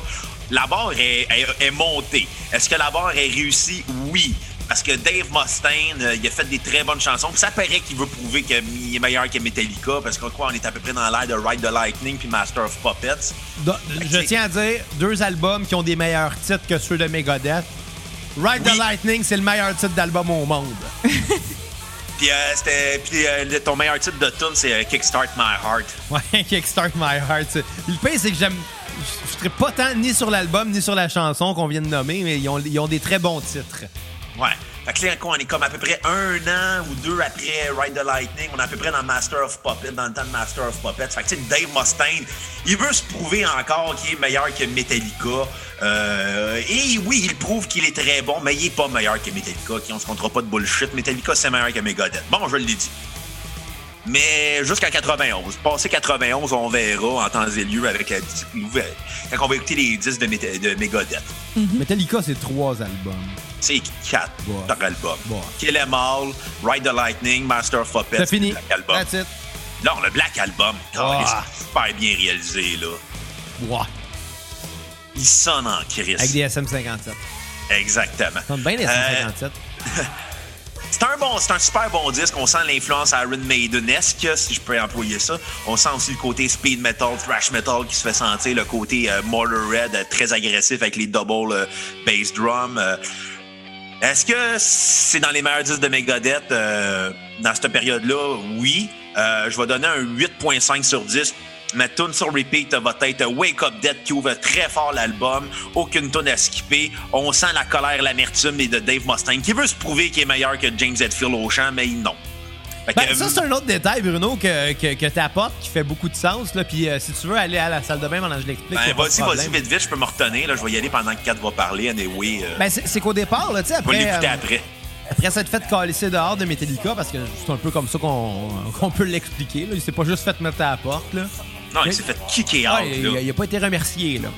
la barre est, est- est montée. Est-ce que la barre est réussie? Oui. Parce que Dave Mustaine, euh, il a fait des très bonnes chansons. Puis ça paraît qu'il veut prouver qu'il est meilleur que Metallica. Parce que quoi, on est à peu près dans l'air de Ride the Lightning puis Master of Puppets. Je tiens à dire, deux albums qui ont des meilleurs titres que ceux de Megadeth. Ride the. Lightning, c'est le meilleur titre d'album au monde. Puis, euh, c'était, puis euh, ton meilleur titre de tune, c'est euh, Kickstart My Heart. Ouais, Kickstart My Heart. Le pire, c'est que j'aime. Je je serais pas tant ni sur l'album ni sur la chanson qu'on vient de nommer, mais ils ont, ils ont des très bons titres. Ouais. Fait que là, on est comme à peu près un an ou deux après Ride the Lightning. On est à peu près dans Master of Puppets, dans le temps de Master of Puppets. Fait que, tu sais, Dave Mustaine, il veut se prouver encore qu'il est meilleur que Metallica. Euh, et oui, il prouve qu'il est très bon, mais il est pas meilleur que Metallica. Qui on se comptera pas de bullshit. Metallica, c'est meilleur que Megadeth. Bon, je l'ai dit. Mais jusqu'à 91. Passé 91, on verra en temps et lieu avec la nouvelle. Quand on va écouter les disques de, Meta- de Megadeth. Metallica, c'est trois albums. C'est quatre Ouais. par album. Ouais. Kill Em All, Ride the Lightning, Master of Puppets, C'est fini. Black Album. That's it. Non, le Black Album, Ah. c'est super bien réalisé, là. Ouais. Il sonne en crise. Avec des SM57. Exactement. Ça sonne bien les Euh, SM57. C'est un bon, un super bon disque. On sent l'influence Iron Maiden-esque, si je peux employer ça. On sent aussi le côté speed metal, thrash metal qui se fait sentir, le côté euh, Motorhead euh, très agressif avec les double euh, bass drum. euh. Est-ce que c'est dans les meilleurs disques de Megadeth dans cette période-là? Oui. Je vais donner un 8.5 sur 10. Ma tune sur repeat va être Wake Up Dead qui ouvre très fort l'album. Aucune tune à skipper. On sent la colère, l'amertume et de Dave Mustaine qui veut se prouver qu'il est meilleur que James Hetfield au chant, mais non. Que, Ben, ça, c'est un autre détail, Bruno, que, que, que tu apportes qui fait beaucoup de sens. Là. Puis euh, si tu veux aller à la salle de bain pendant que je l'explique. ben, vas-y, vas-y, vite, vite, je peux me retenir. Là, je vais y aller pendant que Kat va parler. Anyway, euh, Ben, c'est qu'au départ, là, tu sais, je vais après. l'écouter euh, après. Après s'être fait calisser dehors de Metallica, parce que c'est un peu comme ça qu'on peut l'expliquer. Il s'est pas juste fait mettre à la porte. Là. Non, il s'est fait kicker Ah, out. il, là. il a pas été remercié. Là.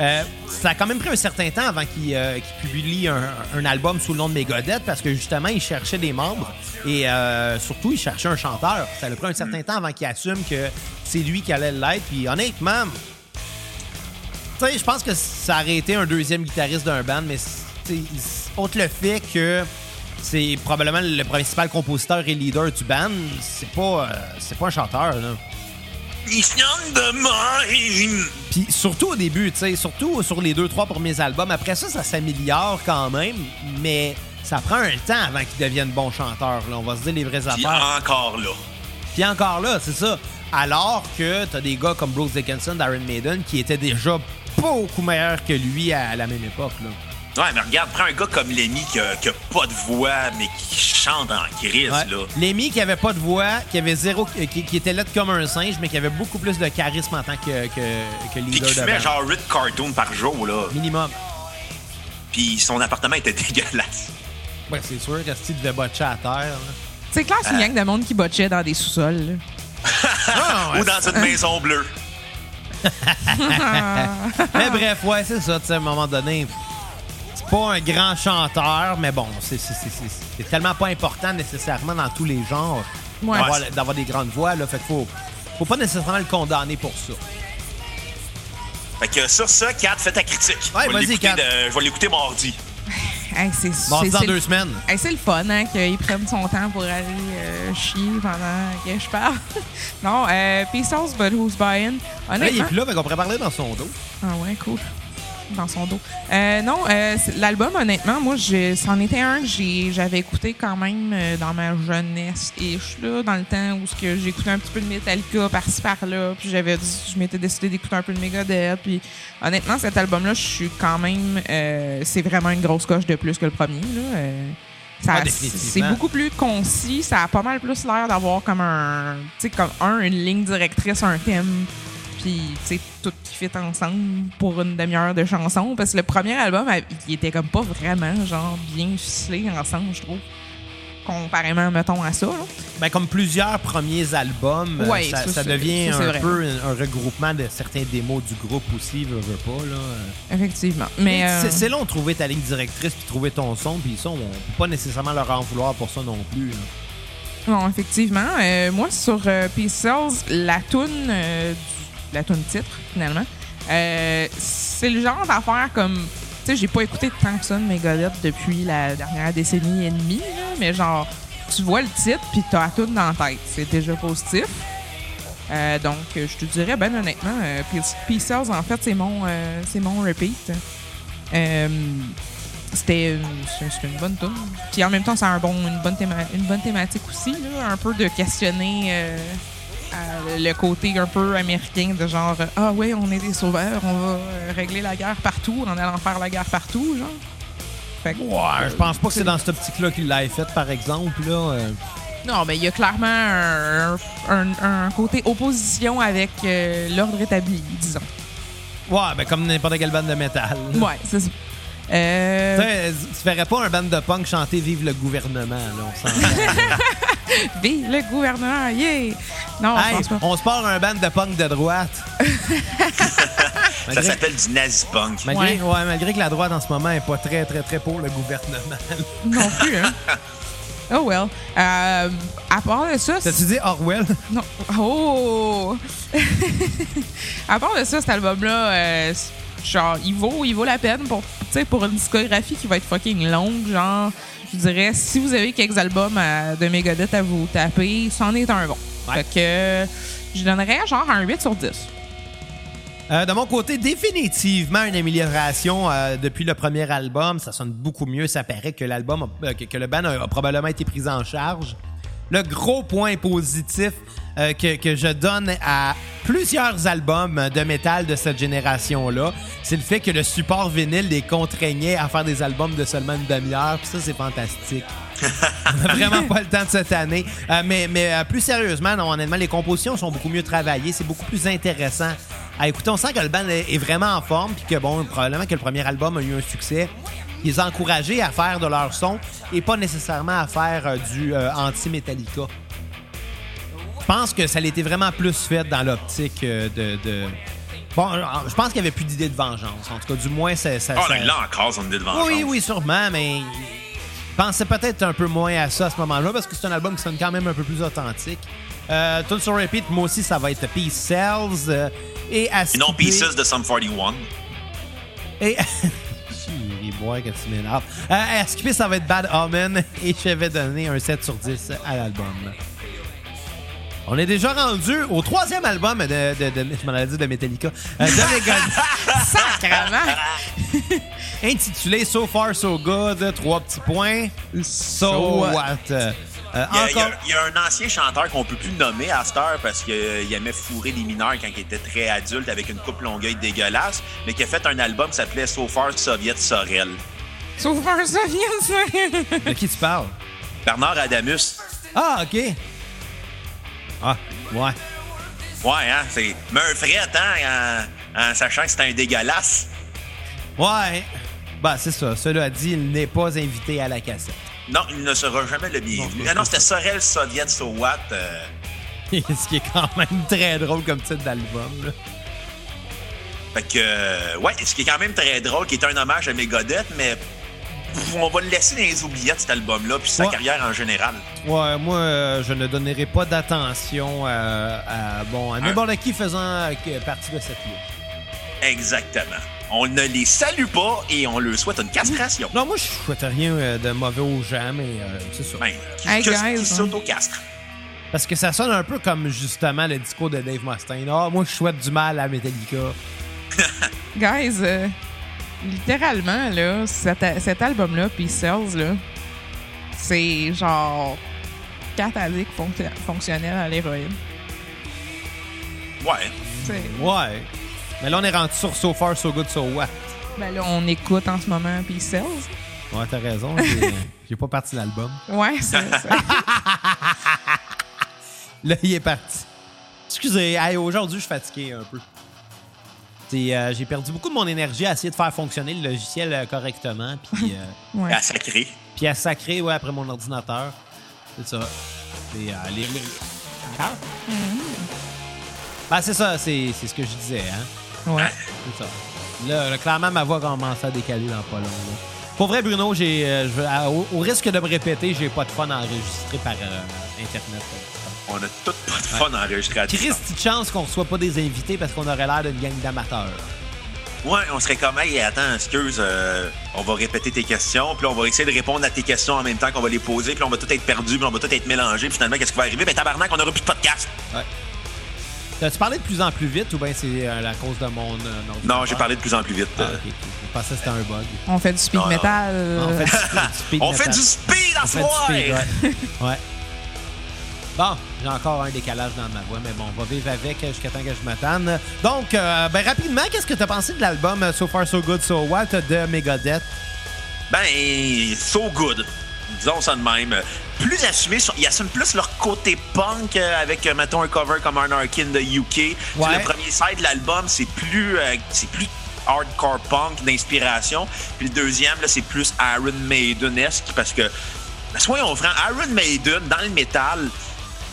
Euh, ça a quand même pris un certain temps avant qu'il euh, publie un, un album sous le nom de Megadeth parce que justement, il cherchait des membres et euh, surtout, il cherchait un chanteur. Ça a pris un certain temps avant qu'il assume que c'est lui qui allait l'être. Puis honnêtement, tu sais, je pense que ça aurait été un deuxième guitariste d'un band, mais autre le fait que c'est probablement le principal compositeur et leader du band, c'est pas, euh, c'est pas un chanteur. Là. De. Puis surtout au début, tu sais, surtout sur les deux, trois premiers albums. Après ça, ça s'améliore quand même, mais ça prend un temps avant qu'il devienne bon chanteur. Là. On va se dire les vraies Puis affaires. encore là. Puis encore là, c'est ça. Alors que t'as des gars comme Bruce Dickinson d'Iron Maiden qui étaient déjà beaucoup meilleurs que lui à la même époque. Là. Ouais, mais regarde, prends un gars comme Lemmy qui a, qui a pas de voix, mais qui chante en crise, Ouais. là. Lemmy qui avait pas de voix, qui avait zéro, qui, qui était laid comme un singe, mais qui avait beaucoup plus de charisme en tant que, que, que Puis leader qui de fumait genre 8 cartoons par jour, là. Minimum. Puis son appartement était dégueulasse. Ouais, c'est sûr, Resti devait botcher à terre. là. C'est clair, c'est une gang de monde qui botchait dans des sous-sols. là. Ah, ouais, Ou dans une maison bleue. Mais bref, ouais, c'est ça, tu sais, à un moment donné. C'est pas un grand chanteur, mais bon, c'est- c'est c'est- c'est- c'est tellement pas important nécessairement dans tous les genres Ouais. d'avoir d'avoir des grandes voix, là. Fait qu'il faut, faut pas nécessairement le condamner pour ça. Fait que sur ça, Kat, fais ta critique. Ouais, Je vais vas-y, l'écouter Kat. de- Je vais l'écouter mardi. Hey, c'est Bon, c'est- dans c'est deux semaines. Hey, c'est le fun, hein, qu'il prenne son temps pour aller euh, chier pendant que je parle. non, euh, Pesos, but who's buying? Là, il est Honnêtement. plus là, fait qu'on pourrait parler dans son dos. Ah ouais, cool. Dans son dos. Euh, non, euh, l'album, honnêtement, moi, c'en était un que j'avais écouté quand même euh, dans ma jeunesse ish, là, dans le temps où j'écoutais un petit peu de Metallica par-ci par-là, puis j'avais je m'étais décidé d'écouter un peu de Megadeth, puis honnêtement, cet album-là, je suis quand même, c'est vraiment une grosse coche de plus que le premier, définitivement. c'est beaucoup plus concis, ça a pas mal plus l'air d'avoir comme un, tu sais, comme un, une ligne directrice, un thème, puis tu sais tout qui fit ensemble pour une demi-heure de chanson parce que le premier album il était comme pas vraiment genre bien ficelé ensemble je trouve comparément mettons à ça là. Ben, comme plusieurs premiers albums, euh, Ouais, ça, ça, ça c'est- devient ça, un vrai. peu un, un regroupement de certains démos du groupe aussi, veux, veux pas, là. effectivement mais euh, C'est- long de trouver ta ligne directrice puis trouver ton son, puis ça, on peut pas nécessairement leur en vouloir pour ça non plus. là. bon effectivement euh, moi sur euh, Peace Cells la tune la tune titre finalement euh, c'est le genre d'affaire comme sais, j'ai pas écouté tant que ça de Megadeth depuis la dernière décennie et demie, mais genre, tu vois le titre puis t'as tout dans la tête. C'est déjà positif. Euh, donc, je te dirais, ben honnêtement, euh, Cells, en fait, c'est mon, euh, c'est mon repeat. C'était une, une bonne tune. Puis en même temps, c'est un bon, une, bonne une bonne thématique aussi, un peu de questionner euh, le côté un peu américain de genre ah ouais, on est des sauveurs, on va euh, régler la guerre partout en allant faire la guerre partout, genre. Fait que- Ouais, je pense pas que c'est dans cette optique-là qu'il l'a fait, par exemple. Là. euh. Non, mais il y a clairement un, un- un côté opposition avec euh, l'ordre établi, disons. Ouais, ben comme n'importe quelle bande de métal. Ouais, c'est ça. Euh, Tu ferais pas un band de punk chanter Vive le gouvernement, là, on s'en vive le gouvernement, yeah! Non, Hey, je pense pas. on se part un band de punk de droite. Ça malgré, s'appelle du nazi punk. malgré, Ouais. ouais, malgré que la droite en ce moment est pas très, très, très pour le gouvernement. Non plus, hein? Oh well. Euh, à part de ça, T'as-tu dit Orwell? Non. Oh! à part de ça, cet album-là, euh, genre, il vaut, il vaut la peine pour, pour une discographie qui va être fucking longue. Genre, je dirais, si vous avez quelques albums à- de Megadeth à vous taper, c'en est un bon. Ouais. Fait que euh, je donnerais genre un 8 sur 10. Euh, de mon côté, définitivement une amélioration euh, depuis le premier album. Ça sonne beaucoup mieux. Ça paraît que l'album, a- euh, que, que le band a, a probablement été pris en charge. Le gros point positif euh, que, je donne à plusieurs albums de métal de cette génération-là, c'est le fait que le support vinyle les contraignait à faire des albums de seulement une demi-heure. Puis ça, c'est fantastique. On n'a vraiment pas le temps de cette année. Euh, mais euh, plus sérieusement, honnêtement, les compositions sont beaucoup mieux travaillées. C'est beaucoup plus intéressant à écouter. On sent que le band est est vraiment en forme. Puis que, bon, probablement que le premier album a eu un succès. Ils les ont encouragés à faire de leur son et pas nécessairement à faire euh, du euh, anti-Metallica. Je pense que ça l'était vraiment plus fait dans l'optique euh, de, de- Bon, je pense qu'il n'y avait plus d'idée de vengeance. En tout cas, du moins, ça... ça, Ah, ça- là encore, on est devant oui, oui, sûrement, mais pensais peut-être un peu moins à ça à ce moment-là parce que c'est un album qui sonne quand même un peu plus authentique. Euh, Tune sur Repeat, moi aussi, ça va être Peace Cells euh, et à Et non Pieces de Sum 41. Et... Bois que tu m'énerves. Euh, à skipper, ça va être Bad Omen et je vais donner un 7 sur 10 à l'album. On est déjà rendu au troisième album de, de, de- je m'en avais dit de Metallica, euh, de Megadeth. Sacrement! intitulé So Far So Good, trois petits points. So, So what? what? Euh, Il y, a, il y a- encore. il y a un ancien chanteur qu'on peut plus nommer à cette heure parce qu'il aimait fourrer les mineurs quand il était très adulte avec une coupe longueuil dégueulasse, mais qui a fait un album qui s'appelait So Far Soviet Sorel. Un ça vient de qui tu parles? Bernard Adamus. Ah, OK. Ah, ouais. Ouais, hein, c'est. Mais un fret, hein, en, en sachant que c'était un dégueulasse. Ouais. Bah, c'est ça. Cela dit, il n'est pas invité à la cassette. Non, il ne sera jamais le bienvenu. Non, Ah non, c'était Sorel Soviet So What. euh, Ce qui est quand même très drôle comme titre d'album. Fait que, euh, ouais, ce qui est quand même très drôle, qui est un hommage à Megadeth, mais on va le laisser dans les oubliettes, cet album-là, puis sa Ouais. carrière en général. Ouais, moi, euh, je ne donnerai pas d'attention euh, à, bon, à n'importe qui faisant partie de cette liste. Exactement. On ne les salue pas et on leur souhaite une castration. Non, moi, je souhaite rien euh, de mauvais aux gens, mais euh, c'est ça. Ben, qui, Hey, que- guys, qui hein. s'auto-castre. Parce que ça sonne un peu comme justement le discours de Dave Mustaine. Ah, moi, je souhaite du mal à Metallica. Guys, euh, littéralement, là, cet, cet album-là, puis Cells, là, c'est genre quatre addicts fonc- fonctionnels à l'héroïne. Ouais. C'est- Ouais. Mais là, on est rendu sur So Far, So Good, So What. Ben là, on écoute en ce moment puis Cells. Ouais, t'as raison. J'ai pas parti l'album. Ouais, c'est ça. Là, il est parti. Excusez, hey, aujourd'hui, je suis fatigué un peu. Euh, j'ai perdu beaucoup de mon énergie à essayer de faire fonctionner le logiciel euh, correctement, puis, euh, Ouais. À sacré. puis à sacrer ouais, après mon ordinateur. C'est ça. C'est, euh, les- les- Ah? Ben, c'est ça, c'est, c'est ce que je disais, hein. Ouais. C'est ça. Là, là, clairement, ma voix commence à décaler dans pas long. là. Pour vrai, Bruno, j'ai, euh, je veux- à- au, au risque de me répéter, j'ai pas de fun à enregistrer par euh, Internet. On a tout pas de fun à enregistrer à distance. Christy de chance qu'on reçoit pas des invités parce qu'on aurait l'air d'une gang d'amateurs. Ouais, on serait comme, hey, attends, excuse, euh, on va répéter tes questions, puis on va essayer de répondre à tes questions en même temps qu'on va les poser, puis on va tout être perdu, puis on va tout être mélangé, puis finalement, qu'est-ce qui va arriver? Ben, tabarnak, on n'aura plus de podcast. Ouais. T'as-tu parlé de plus en plus vite ou bien c'est euh, la cause de mon. euh, Non, j'ai parlé de plus en plus vite. Ah, euh. Je pensais que c'était un bug. On fait du speed Non, non. metal. On fait du speed- du speed On fait metal. du speed à soir! ouais. ouais. Bon, j'ai encore un décalage dans ma voix, mais bon, on va vivre avec jusqu'à temps que je m'attende. Donc, euh, ben rapidement, qu'est-ce que t'as pensé de l'album euh, So Far So Good So What de Megadeth? Ben, so good. Disons ça de même. Plus assumé, sur- ils assument plus leur côté punk euh, avec, euh, mettons, un cover comme Anarchy in the UK. Ouais. Le premier side de l'album, c'est plus, euh, c'est plus hardcore punk d'inspiration. Puis le deuxième, là, c'est plus Iron Maiden-esque parce que, ben, soyons francs, Iron Maiden, dans le métal,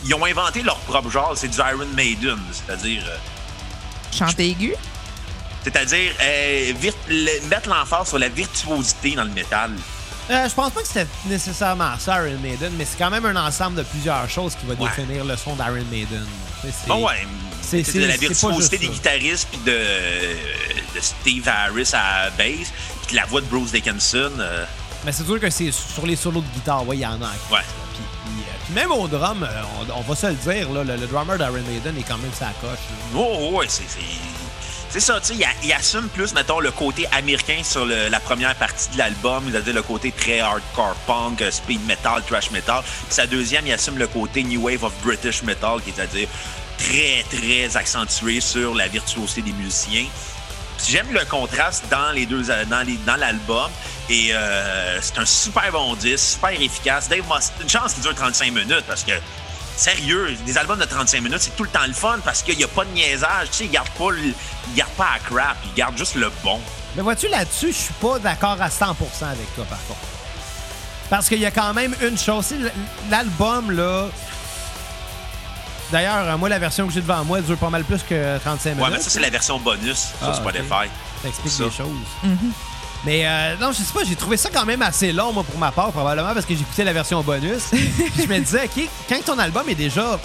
ils ont inventé leur propre genre, c'est du Iron Maiden. C'est-à-dire. euh, aigu? c'est-à-dire euh, mettre l'emphase sur la virtuosité dans le métal. Euh, je pense pas que c'était nécessairement ça, Iron Maiden, mais c'est quand même un ensemble de plusieurs choses qui va Ouais. définir le son d'Iron Maiden. C'est- Ah ouais. c'est- la virtuosité des guitaristes puis de, de Steve Harris à bass puis de la voix de Bruce Dickinson. euh, Mais c'est sûr que c'est sur les solos de guitare, ouais, il y en a. Ouais. Puis, puis, euh, puis même au drum, on, on va se le dire, là, le, le drummer d'Iron Maiden est quand même sa coche. là. Oh, ouais, c'est. C'est- ça, tu sais, il, assume plus, mettons, le côté américain sur la première partie de l'album, c'est-à-dire le côté très hardcore punk, euh, speed metal, thrash metal. Puis sa deuxième, il assume le côté new wave of British metal, qui est à dire très, très accentué sur la virtuosité des musiciens. J'aime le contraste dans les deux dans l'album et euh, c'est un super bon disque, super efficace. Dave Mustaine, une chance qu'il dure 35 minutes parce que sérieux, des albums de 35 minutes, c'est tout le temps le fun parce qu'il n'y a pas de niaisage, tu sais, ils gardent pas le- ils gardent pas à crap, ils gardent juste le bon. Mais vois-tu, là-dessus, je suis pas d'accord à 100% avec toi, par contre. Parce qu'il y a quand même une chose. L'album, là. D'ailleurs, euh, moi, la version que j'ai devant moi, elle dure pas mal plus que 35 minutes. Ouais, mais ça c'est la version bonus sur Ah, Spotify. ok. Ça explique des choses. Mais euh, non, je sais pas, j'ai trouvé ça quand même assez long, moi, pour ma part, probablement parce que j'écoutais la version bonus. Puis je me disais, OK, quand ton album est déjà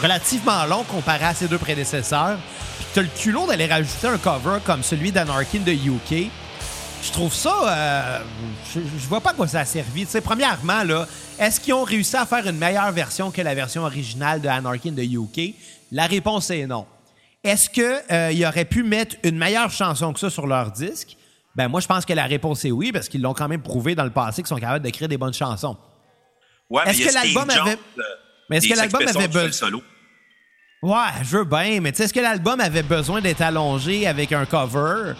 relativement long comparé à ses deux prédécesseurs, puis t'as le culot d'aller rajouter un cover comme celui d'Anarchy de UK, je trouve ça. euh, je, je vois pas à quoi ça a servi. Tu sais, premièrement, là, est-ce qu'ils ont réussi à faire une meilleure version que la version originale de Anarchy in the UK? La réponse est non. Est-ce qu'ils auraient pu mettre une meilleure chanson que ça sur leur disque? Ben moi, je pense que la réponse est oui, parce qu'ils l'ont quand même prouvé dans le passé qu'ils sont capables d'écrire des bonnes chansons. Ouais, mais Est-ce que l'album avait- euh, Mais est-ce que l'album avait besoin- le solo. Ouais, je veux bien, mais tu sais, est-ce que l'album avait besoin d'être allongé avec un cover?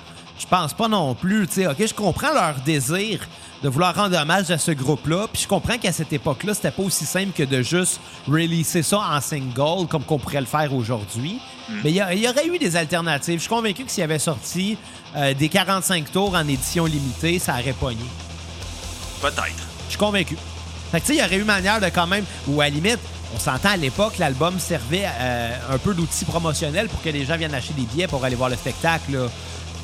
Je pense pas non plus. Tu sais, OK, je comprends leur désir de vouloir rendre hommage à ce groupe-là, puis je comprends qu'à cette époque-là, c'était pas aussi simple que de juste releaser ça en single comme qu'on pourrait le faire aujourd'hui. Mais il y, y aurait eu des alternatives. Je suis convaincu que s'il avait sorti euh, des 45 tours en édition limitée, ça aurait pogné. Peut-être. Je suis convaincu. Fait que, tu sais, il y aurait eu manière de quand même, ou à la limite, on s'entend à l'époque, l'album servait euh, un peu d'outil promotionnel pour que les gens viennent acheter des billets pour aller voir le spectacle. là.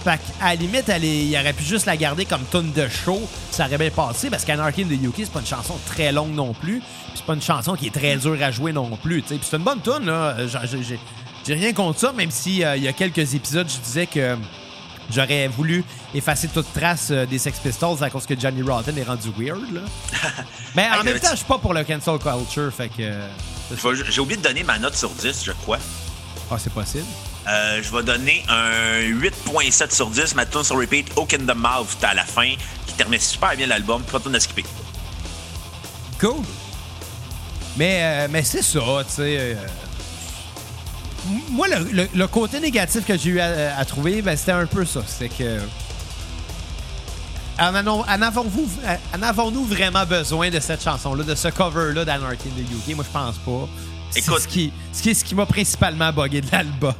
Fait qu'à la limite, elle est- il aurait pu juste la garder comme tune de show, ça aurait bien passé, parce qu'Anarchy in the UK, c'est pas une chanson très longue non plus, puis c'est pas une chanson qui est très dure à jouer non plus, tu sais. Puis c'est une bonne tune, là. J'ai- j'ai- rien contre ça, même si euh, il y a quelques épisodes, je disais que j'aurais voulu effacer toute trace euh, des Sex Pistols à cause que Johnny Rotten est rendu weird, là. Mais en Hey, même euh, temps, je suis pas pour le cancel culture, fait que. euh, J'ai oublié de donner ma note sur 10, je crois. Ah, c'est possible. Euh, je vais donner un 8.7 sur 10. Ma tune sur repeat, in the Mouth, à la fin, qui termine super bien l'album. Pas de à skipper. Cool. Mais, euh, mais c'est ça, tu sais. euh, moi, le, le- le côté négatif que j'ai eu à, à trouver, ben, c'était un peu ça. C'est que. En, en avons-nous vraiment besoin de cette chanson-là, de ce cover-là d'Anarchy in the UK? Moi, je pense pas. C'est ce qui, ce qui, ce qui m'a principalement bugué de l'album.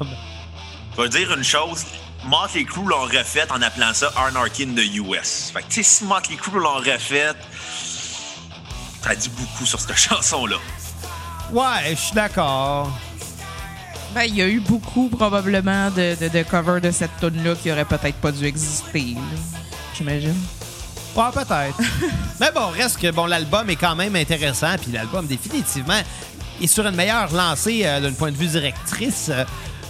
Je vais dire une chose. Motley Crue l'ont refait en appelant ça Anarchy in the US. Fait que, tu sais, si Motley Crue l'ont refait, ça dit beaucoup sur cette chanson-là. Ouais, je suis d'accord. Ben, il y a eu beaucoup, probablement, de, de, de covers de cette tune-là qui aurait peut-être pas dû exister, j'imagine. Ouais, peut-être. Mais bon, reste que bon, l'album est quand même intéressant, puis l'album définitivement est sur une meilleure lancée euh, d'un point de vue directrice. Euh,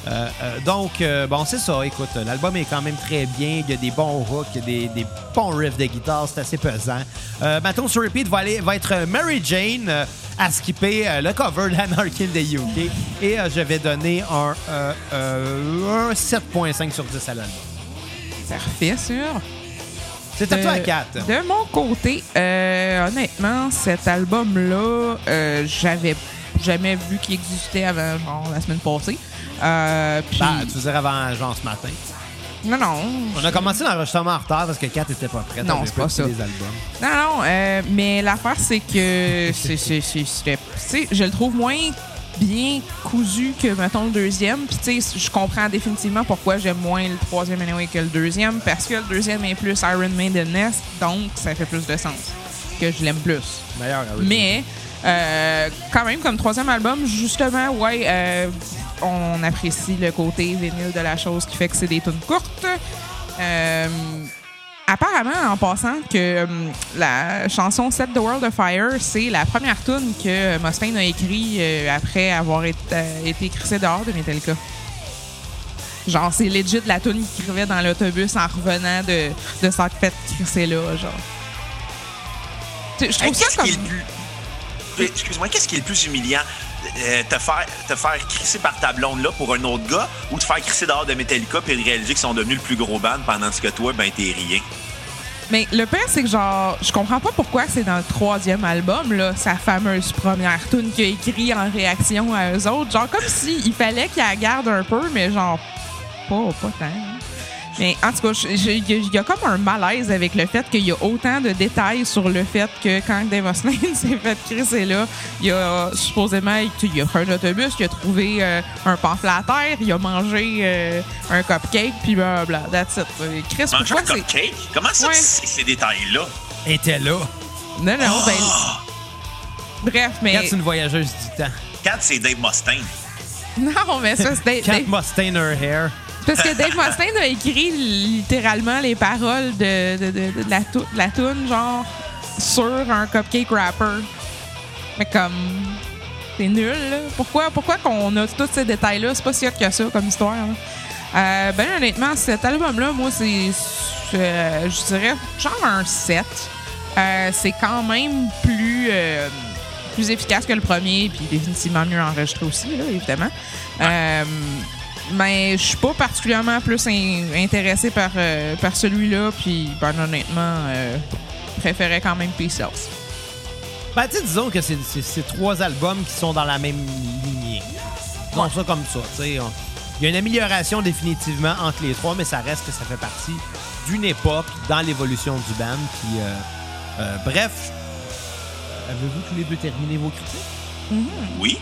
Euh, euh, donc, euh, bon, c'est ça. Écoute, l'album est quand même très bien. Il y a des bons hooks, des, des bons riffs de guitare. C'est assez pesant. Ma sur repeat va, aller, va être Mary Jane à skipper le cover d'Anarchy in the UK. Et je vais donner un, un 7.5 sur 10 à l'album. Parfait, sûr. C'est à toi, Euh, 4. De mon côté, euh, honnêtement, cet album-là, j'avais jamais vu qu'il existait avant genre, la semaine passée. Euh, puis- Bah, tu faisais avant, genre, ce matin. non, non. On a commencé l'enregistrement en retard parce que 4 était pas prête. Non, c'est pas ça. les albums. Non, non, euh, mais l'affaire, c'est que c'est, je le trouve moins bien cousu que, mettons, le deuxième. Puis, tu sais, je comprends définitivement pourquoi j'aime moins le troisième anyway que le deuxième, parce que le deuxième est plus Iron Maiden-esque, donc ça fait plus de sens que je l'aime plus. Meilleur. Mais, euh, quand même, comme troisième album, justement, ouais, euh, on apprécie le côté vinyle de la chose qui fait que c'est des tunes courtes. Euh, apparemment, en passant, que hum, la chanson Set the World of Fire, c'est la première tune que Mustaine a écrit euh, après avoir été, euh, été crissé dehors de Metallica. Genre, c'est legit la tune qu'il écrivait dans l'autobus en revenant de, de s'être fait crisser là, genre. Je trouve Hey, ça comme... Euh, Excuse-moi, qu'est-ce qui est le plus humiliant? Euh, te, faire, te faire crisser par ta blonde là pour un autre gars ou te faire crisser dehors de Metallica puis réaliser qu'ils sont devenus le plus gros band pendant ce que toi, ben t'es rien. Mais le pire, c'est que genre, je comprends pas pourquoi c'est dans le troisième album, là, sa fameuse première tune qu'il a écrit en réaction à eux autres. Genre, comme si fallait qu'il la garde un peu, mais genre, pas, pas tant. Mais en tout cas, il y, a- y a comme un malaise avec le fait qu'il y a autant de détails sur le fait que quand Dave Mustaine s'est fait crisser là, il a supposément il a fait un autobus, il a trouvé euh, un pamphlet à terre, il a mangé euh, un cupcake, puis blablabla. That's it. Euh, Chris, Manger pourquoi un cupcake? Comment ça, Ouais. ces détails-là? était là. Non, non, ben. Bref, mais. Kat, c'est une voyageuse du temps. Kat, c'est Dave Mustaine. Non, mais ça, c'est Dave. Kat Dave- Mustaine her hair. Parce que Dave Mustaine a écrit littéralement les paroles de, de, de- de la, tou- de la toune, genre, sur un cupcake wrapper. Mais comme. C'est nul, là. Pourquoi, pourquoi qu'on a tous ces détails-là? C'est pas si hot que ça comme histoire. Euh, ben, honnêtement, cet album-là, moi, c'est. euh, je dirais genre un 7. Euh, c'est quand même plus. plus efficace que le premier, puis définitivement mieux enregistré aussi, là, évidemment. Euh, mais je suis pas particulièrement plus in- intéressé par, euh, par celui-là, puis ben, honnêtement, euh, préférais quand même Peace Out. Ben, tu disons que c'est trois albums qui sont dans la même lignée. Ouais. ça comme ça, tu sais. on- Il y a une amélioration définitivement entre les trois, mais ça reste que ça fait partie d'une époque dans l'évolution du band. Puis, euh, euh, bref, avez-vous tous les deux terminé vos critiques? Oui.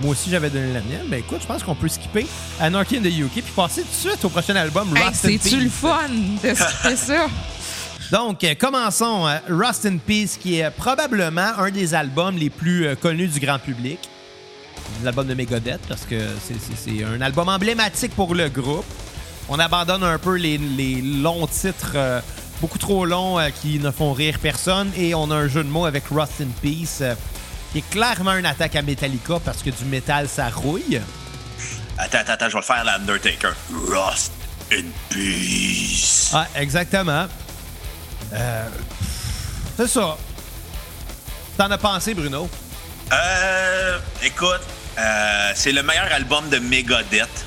Moi aussi, j'avais donné la mienne. Ben écoute, je pense qu'on peut skipper Anarchy in the UK puis passer tout de suite au prochain album, Hey, Rust in C'est-tu le Peace. fun de skipper ça? Donc, euh, commençons. euh, Rust in Peace, qui est probablement un des albums les plus euh, connus du grand public. L'album de Megadeth, parce que c'est- c'est c'est un album emblématique pour le groupe. On abandonne un peu les, les longs titres, euh, beaucoup trop longs, euh, qui ne font rire personne. Et on a un jeu de mots avec Rust in Peace, euh, qui est clairement une attaque à Metallica, parce que du métal, ça rouille. Attends, attends, attends, je vais le faire, l'Undertaker. Rust in peace. Ah, exactement. Euh, c'est ça. T'en as pensé, Bruno? Euh, écoute, euh, c'est le meilleur album de Megadeth,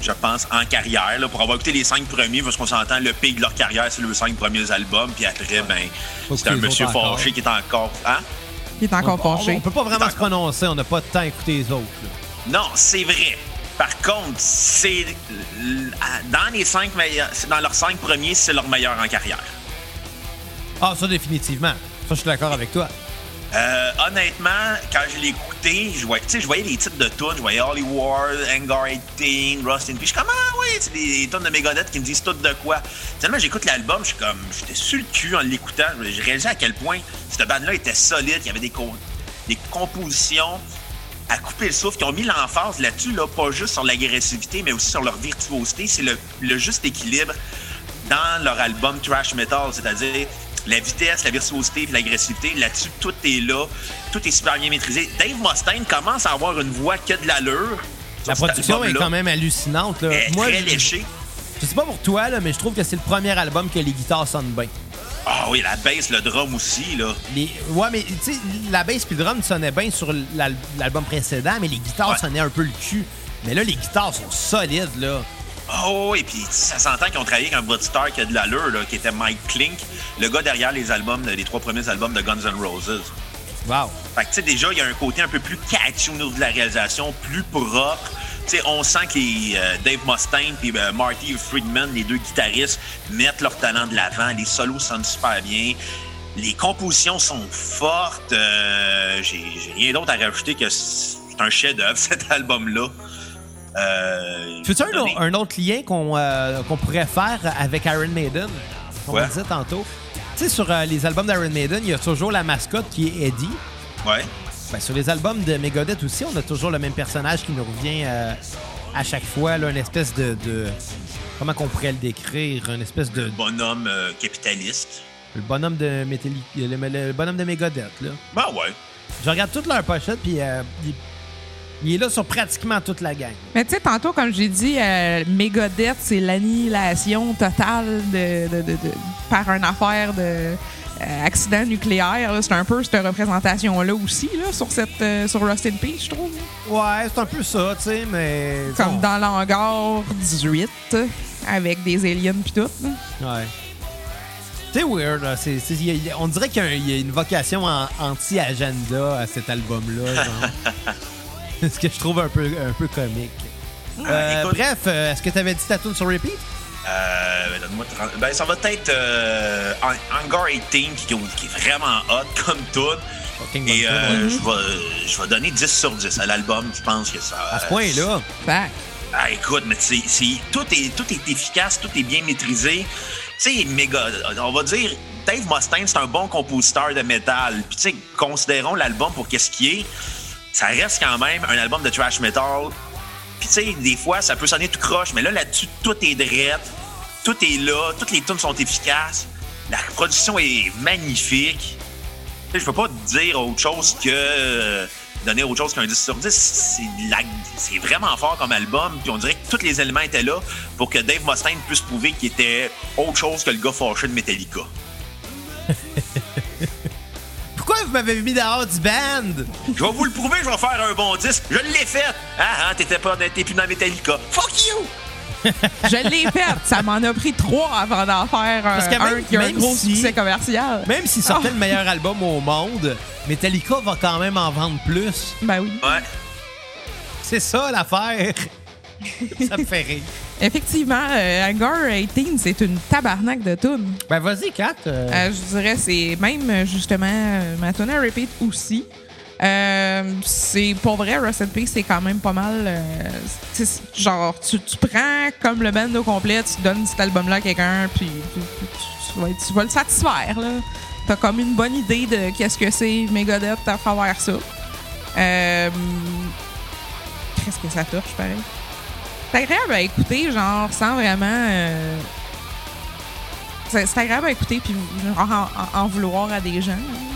je pense, en carrière. Là, pour avoir écouté les cinq premiers, parce qu'on s'entend, le pic de leur carrière, c'est les cinq premiers albums. Puis après, ben, c'est un monsieur fâché qui est encore. Hein? Il est encore on, fâché. on peut pas vraiment se prononcer, on n'a pas de temps à écouter les autres. là. Non, c'est vrai. Par contre, c'est dans les cinq meilleurs, dans leurs cinq premiers, c'est leur meilleur en carrière. Ah, ça, définitivement. Ça, je suis d'accord avec toi. Euh, honnêtement, quand je l'ai écouté, je voyais, je voyais les titres de tunes, je voyais Hollywood, Hangar 18, Rust in Peace. Je suis comme, ah oui, c'est des tunes de Megadeth qui me disent tout de quoi. Tellement j'écoute l'album, je suis comme, j'étais sur le cul en l'écoutant. J'ai réalisé à quel point cette bande-là était solide, il y avait des, des compositions à couper le souffle, qui ont mis l'emphase là-dessus, là, pas juste sur l'agressivité, mais aussi sur leur virtuosité. C'est le, le juste équilibre dans leur album Trash Metal, c'est-à-dire la vitesse, la virtuosité et l'agressivité. Là-dessus, tout est là. Tout est super bien maîtrisé. Dave Mustaine commence à avoir une voix qui a de l'allure. La production est quand même hallucinante. Là. Elle est Moi, très je, léchée. je sais pas pour toi, là, mais je trouve que c'est le premier album que les guitares sonnent bien. Ah oui, la bass, le drum aussi, là. Les- Ouais, mais tu sais, la bass puis le drum sonnaient bien sur l'al- l'album précédent, mais les guitares Ouais. sonnaient un peu le cul. Mais là, les guitares sont solides, là. Oh, et puis ça s'entend qu'ils ont travaillé avec un Broodstar qui a de l'allure, là, qui était Mike Klink, le gars derrière les albums, les trois premiers albums de Guns N' Roses. Wow. Fait que, tu sais, déjà, il y a un côté un peu plus catchy au niveau de la réalisation, plus propre. Tu sais, on sent que les, euh, Dave Mustaine et Marty Friedman, les deux guitaristes, mettent leur talent de l'avant. Les solos sonnent super bien. Les compositions sont fortes. Euh, J'ai j'ai rien d'autre à rajouter que c'est un chef-d'œuvre, cet album-là. Euh, Tu veux un, autre lien qu'on euh, qu'on pourrait faire avec Iron Maiden? On Ouais. disait tantôt. Tu sais, sur euh, les albums d'Iron Maiden, il y a toujours la mascotte qui est Eddie. Ouais. Ben, sur les albums de Megadeth aussi, on a toujours le même personnage qui nous revient euh, à chaque fois, là, une espèce de, de- Comment qu'on pourrait le décrire? Une espèce de. Bonhomme euh, capitaliste. Le bonhomme de Metallica. Le, le bonhomme de Megadeth, là. Ben ouais. Je regarde toute leur pochette, puis euh, il, est là sur pratiquement toute la gang. Mais tu sais, tantôt, comme j'ai dit, euh, Megadeth, c'est l'annihilation totale de, de- de- de- par une affaire de euh, accident nucléaire. C'est un peu cette représentation-là aussi, là, sur, cette, euh, sur Rust in Peace, je trouve. Ouais, c'est un peu ça, tu sais, mais. Comme bon, dans l'hangar 18, avec des aliens pis tout. là. Ouais. C'est weird, là. A- on dirait qu'il y y, a une vocation en- anti-agenda à cet album-là. Ce que je trouve un peu, un peu comique. Euh, écoute. bref, euh, est-ce que tu avais dit ta tune sur repeat? Euh, ben, donne-moi 30 ben, ça va être euh, Hang- Hangar 18 qui, qui est vraiment hot comme tout. Et euh, je, vais, donner 10 sur 10 à l'album. Je pense que ça. À ce point-là. Fait Ah, écoute, mais c'est, tout, est, tout est efficace, tout est bien maîtrisé. Tu sais, méga. On va dire, Dave Mustaine, c'est un bon compositeur de métal. Puis, tu sais, considérons l'album pour qu'est-ce qui est. Ça reste quand même un album de trash metal. Puis, tu sais, des fois, ça peut sonner tout croche, mais là, là-dessus, tout est drette. Tout est là. Toutes les tunes sont efficaces. La production est magnifique. Je peux pas dire autre chose que euh, donner autre chose qu'un 10 sur 10. C'est la- C'est vraiment fort comme album. Puis on dirait que tous les éléments étaient là pour que Dave Mustaine puisse prouver qu'il était autre chose que le gars fâché de Metallica. M'avez mis dehors du band? Je vais vous le prouver, je vais faire un bon disque. Je l'ai fait. Ah, ah, t'étais pas, t'es plus dans Metallica. Fuck you! Je l'ai faite. Ça m'en a pris trois avant d'en faire un, Parce que même- un qui a un même gros si- succès commercial. Même s'il sortait le meilleur album au monde, Metallica va quand même en vendre plus. Ben oui. Ouais. C'est ça l'affaire. ça me fait rire. Effectivement, euh, Hangar 18, c'est une tabarnak de tunes. Ben vas-y, Kat. euh, Euh, je dirais c'est même euh, justement ma tune à repeat aussi. C'est pour vrai Rust Peace c'est quand même pas mal genre tu, tu prends comme le band au complet tu donnes cet album là à quelqu'un puis tu, tu- vas, être- tu vas le satisfaire là t'as comme une bonne idée de qu'est-ce que c'est Megadeth à travers ça qu'est-ce que ça touche pareil? C'est agréable à écouter genre sans vraiment euh, c'est agréable à écouter puis genre, en, en- en vouloir à des gens. hein.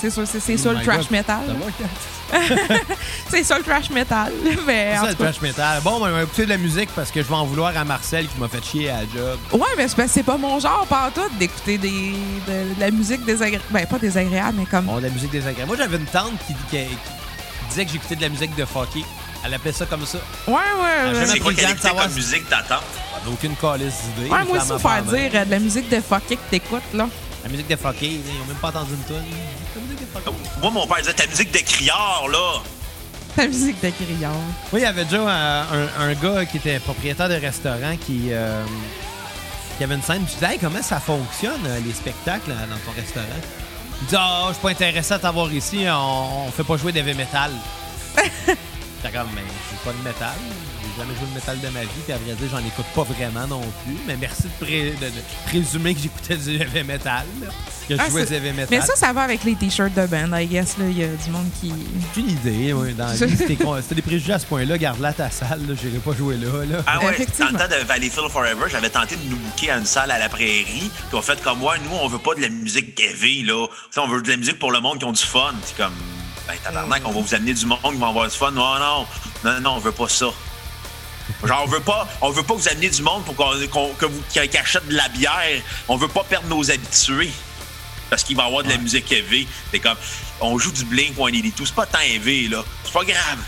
C'est- ça, Oh le trash God. metal. C'est ça le trash metal. C'est ça le tout trash metal. Bon, ben, on va écouter de la musique parce que je vais en vouloir à Marcel qui m'a fait chier à la job. Ouais, mais c'est pas mon genre pantoute d'écouter des, de, de la musique désagréable. Ben, pas désagréable, mais comme. Bon, de la musique désagréable. Moi, j'avais une tante qui, qui- qui disait que j'écoutais de la musique de fucky. Elle appelait ça comme ça. Ouais, ouais. Ah, ouais. C'est quoi qu'elle écoutait comme musique t'attends? J'avais aucune calice d'idée. Ouais, moi aussi, faut faire dire euh, de la musique de fucké que t'écoutes, là. La musique de fucky, ils ont même pas entendu une tune. La musique de fucky. Moi, mon père disait ta musique de criard, là. La musique de Grillard. Oui, il y avait déjà un, un- un gars qui était propriétaire de restaurant qui, euh, qui avait une scène. Je disais, hey, comment ça fonctionne, euh, les spectacles dans ton restaurant? Il dit, ah, je suis pas intéressé à t'avoir ici, on, on fait pas jouer d'heavy metal. J'étais comme, mais je joue pas de métal. J'ai jamais joué de métal de ma vie, puis à vrai dire, j'en écoute pas vraiment non plus. Mais merci de, pré- de- de présumer que j'écoutais du heavy metal. là. Que je Ah, jouais c'est- du heavy metal. Mais ça, ça va avec les t-shirts de band, I guess. là. Il y a du monde qui. J'ai une idée, oui. Dans la vie, si t'es con- si t'as des préjugés à ce point-là, garde-la à ta salle, là, j'irai pas jouer là. là. Ah ouais, dans Effectivement. le temps de Valleyfield Forever, j'avais tenté de nous booker à une salle à la prairie. Puis on fait comme moi, nous, on veut pas de la musique heavy, là. Tu sais, on veut de la musique pour le monde qui ont du fun. C'est comme, ben, tabarnak, on va vous amener du monde qui va avoir du fun. Non, non, Non, non, on veut pas ça. Genre, on veut pas, on veut pas vous amener du monde pour qu'on, qu'on- que vous, achète de la bière. On veut pas perdre nos habitués. Parce qu'il va y avoir de la musique heavy. C'est comme, on joue du Blink 182. C'est pas tant heavy, là. C'est pas grave.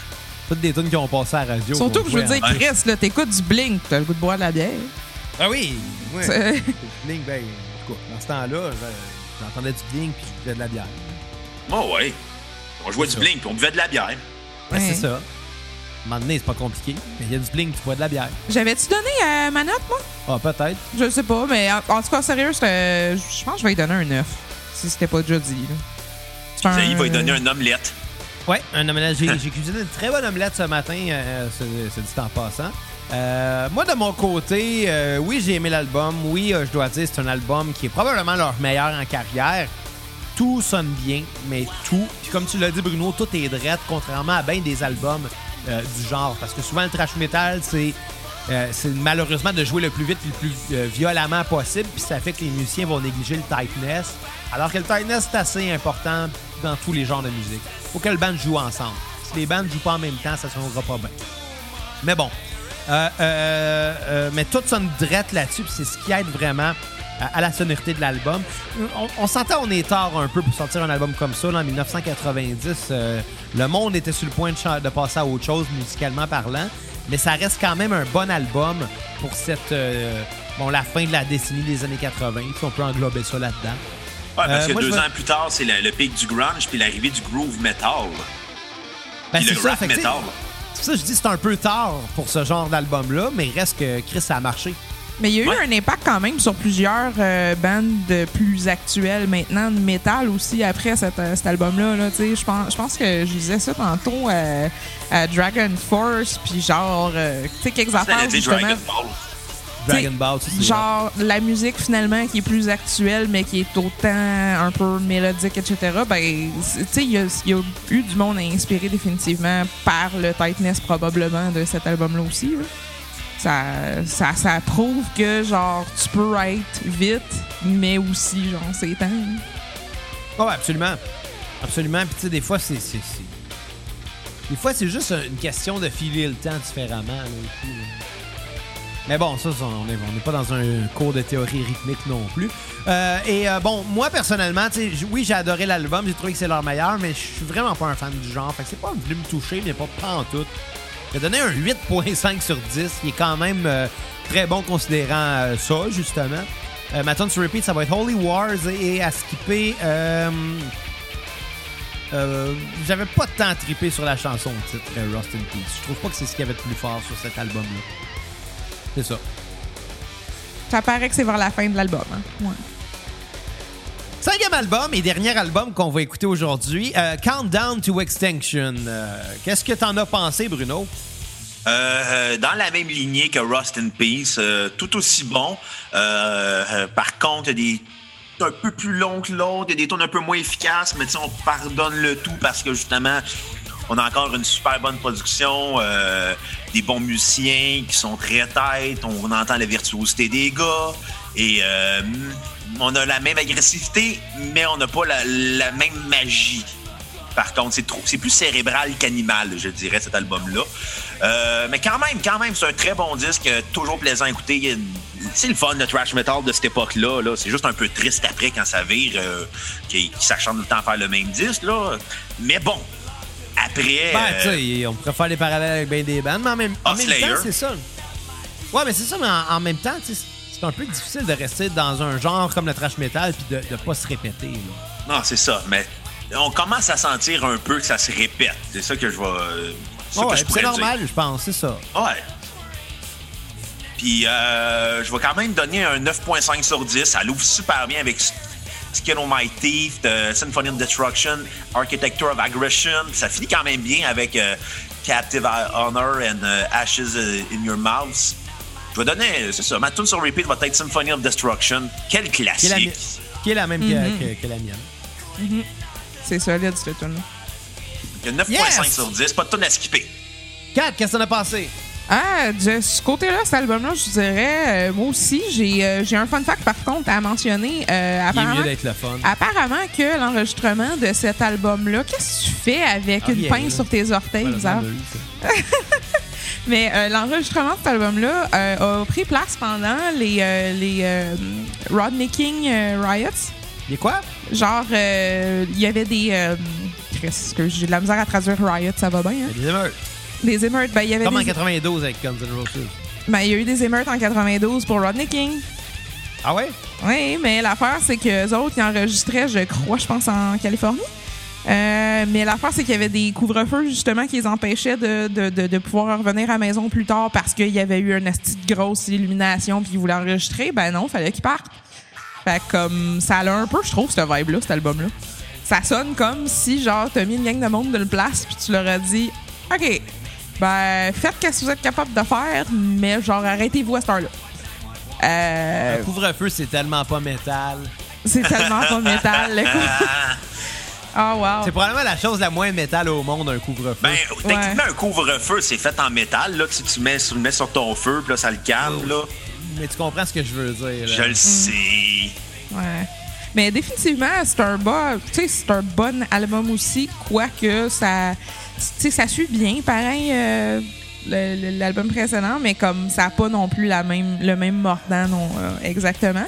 Toutes des tunes qui ont passé à la radio. Surtout que je veux dire. Chris, là, t'écoutes du Blink, t'as le goût de boire de la bière. Ah oui! C'est- Blink, ben, en tout cas, dans ce temps-là, je- j'entendais du Blink puis je buvais de la bière. Oh, ouais. On jouait du ça. Blink puis on buvait de la bière. Ben, Ouais. c'est ça. À un moment donné, c'est pas compliqué. Mais il y a du Blink, tu bois de la bière. J'avais-tu donné euh, ma note, moi? Ah, peut-être. Je sais pas, mais en, en tout cas, sérieux, c'était- je pense que je vais lui donner un 9. Si c'était pas déjà dit. Ça, il va lui un- donner un omelette. Ouais, un omelette. J'ai j'ai cuisiné une très bonne omelette ce matin, euh, c'est dit en passant. Euh, moi, de mon côté, euh, oui, j'ai aimé l'album. Oui, euh, je dois dire, c'est un album qui est probablement leur meilleur en carrière. Tout sonne bien, mais tout. Puis comme tu l'as dit, Bruno, tout est drette, contrairement à bien des albums euh, du genre. Parce que souvent, le trash metal, c'est euh, c'est malheureusement de jouer le plus vite et le plus euh, violemment possible. Puis ça fait que les musiciens vont négliger le tightness. Alors que le tightness, c'est assez important dans tous les genres de musique. Faut que le band joue ensemble. Si les bandes jouent pas en même temps, ça sonnera pas bien. Mais bon. Euh, mais tout sonne drette là-dessus, c'est ce qui aide vraiment à, à la sonorité de l'album. On, on s'entend, on est tard un peu pour sortir un album comme ça. là, en 1990, euh, le monde était sur le point de, passer à autre chose, musicalement parlant. Mais ça reste quand même un bon album pour cette euh, bon la fin de la décennie des années 80, si on peut englober ça là-dedans. Ouais, parce Euh, que moi, deux ans plus tard, c'est le, le pic du grunge puis l'arrivée du groove metal. Ben, c'est le ça, fait metal. Ça, je dis c'est un peu tard pour ce genre d'album-là, mais il reste que Chris, a marché. Mais il y a eu Ouais. un impact quand même sur plusieurs euh, bandes plus actuelles maintenant, de métal aussi, après cet, euh, cet album-là. Là, tu sais. je, pense, je pense que je disais ça tantôt euh, à Dragon Force, puis genre, euh, tu sais, quelques affaires justement. Dragon Ball. Dragon Ball, Genre, la musique finalement qui est plus actuelle, mais qui est autant un peu mélodique, etc. Ben, tu sais, il y, a- il y a eu du monde inspiré définitivement par le tightness probablement de cet album-là aussi. là. Ça, ça, ça prouve que, genre, tu peux être vite, mais aussi, genre, c'est temps. Oh, absolument. Absolument. Puis, tu sais, des fois, c'est. Des fois, c'est juste une question de filer le temps différemment. là. Mais bon, ça, on n'est on n'est pas dans un cours de théorie rythmique non plus. Euh, et euh, bon, moi, personnellement, oui, j'ai adoré l'album. J'ai trouvé que c'est leur meilleur, mais je suis vraiment pas un fan du genre. Fait que c'est pas venu me toucher, mais pas, pas en tout. J'ai donné un 8.5 sur 10, qui est quand même euh, très bon considérant euh, ça, justement. Euh, ma sur repeat, ça va être Holy Wars et, à skipper. euh, J'avais pas à triper sur la chanson au titre Rust in Peace. Je trouve pas que c'est ce qu'il y avait de plus fort sur cet album-là. C'est ça. Ça paraît que c'est vers la fin de l'album. Hein? Ouais. Cinquième album et dernier album qu'on va écouter aujourd'hui, euh, Countdown to Extinction. Euh, Qu'est-ce que t'en as pensé, Bruno? Euh, dans la même lignée que Rust in Peace, euh, tout aussi bon. Euh, euh, par contre, il des un peu plus long que l'autre, il y a des tours un peu moins efficaces, mais on pardonne le tout parce que justement, on a encore une super bonne production, euh, des bons musiciens qui sont très têtes, on entend la virtuosité des gars et euh, on a la même agressivité, mais on n'a pas la, la même magie. Par contre, c'est trop, c'est plus cérébral qu'animal, je dirais, cet album-là. Euh, mais quand même, quand même, c'est un très bon disque, euh, toujours plaisant à écouter. C'est le fun, le trash metal de cette époque-là. Là. C'est juste un peu triste après quand ça vire, euh, s'acharnent tout le temps à faire le même disque. Là. Mais bon, après. Ben, euh, tu sais, on pourrait faire des parallèles avec ben des bandes, mais en même, en même Slayer. temps, c'est ça. Ouais, mais c'est ça, mais en, en même temps, tu sais, c'est un peu difficile de rester dans un genre comme le trash metal puis de, de pas se répéter. là. Non, c'est ça. Mais on commence à sentir un peu que ça se répète. C'est ça que je vais. c'est Ouais, dire. normal, je pense, c'est ça. Ouais. Puis euh, je vais quand même donner un 9.5 sur 10. Ça l'ouvre super bien avec Skin on My Teeth, euh, Symphony of Destruction, Architecture of Aggression. Ça finit quand même bien avec euh, Captive Honor and euh, Ashes in Your Mouth. Je vais donner, c'est ça, ma tune sur repeat va être Symphony of Destruction. Quel Qui est la, mi- classique! qui est la même que- Mhm. que, que la mienne. C'est solide, cette tune Il y a 9.5 Yes! sur 10, pas de tune à skipper. Kat, qu'est-ce qu'on a passé? Ah, de ce côté-là, cet album-là, je dirais, euh, moi aussi, j'ai euh, j'ai un fun fact par contre à mentionner. Euh, Il est apparemment, mieux d'être le fun. apparemment que l'enregistrement de cet album-là, qu'est-ce que tu fais avec Ah, une pince sur tes orteils, Voilà? Mais euh, l'enregistrement de cet album-là euh, a pris place pendant les, euh, les Rodney King Riots. Il est quoi? Genre, il y avait des. Chris, excuse, j'ai de la misère à traduire Riot, ça va bien, hein? Des émeutes. Des émeutes. Ben, il y avait Comme en des- 92 avec Guns N' Roses. ben, il y a eu des émeutes en 92 pour Rodney King. Ah ouais? Oui, mais l'affaire, c'est que autres, ils enregistraient, je crois, je pense, en Californie. Euh, mais l'affaire, c'est qu'il y avait des couvre-feux, justement, qui les empêchaient de, de, de, de pouvoir revenir à la maison plus tard parce qu'il y avait eu une asti de grosse illumination puis ils voulaient enregistrer. Ben non, fallait qu'ils partent. Fait que, comme, ça a un peu, je trouve, cette vibe-là, cet album-là. Ça sonne comme si, genre, t'as mis une gang de monde de le place puis tu leur as dit OK, ben, faites ce que vous êtes capable de faire, mais, genre, arrêtez-vous à cette heure-là. Euh, Un couvre-feu, c'est tellement pas métal. c'est tellement pas métal, le coup. Oh, wow. C'est probablement la chose la moins métal au monde, un couvre-feu. Ben, techniquement, un couvre-feu, c'est fait en métal. Là, tu, tu, mets, tu le mets sur ton feu, puis là, ça le calme. Là. Mais tu comprends ce que je veux dire. là. Je le sais. Ouais. Mais définitivement, c'est un bon, c'est un bon album aussi, quoique ça, tu sais, ça suit bien, pareil, euh, l'album précédent, mais comme ça n'a pas non plus la même, le même mordant, non, euh, exactement.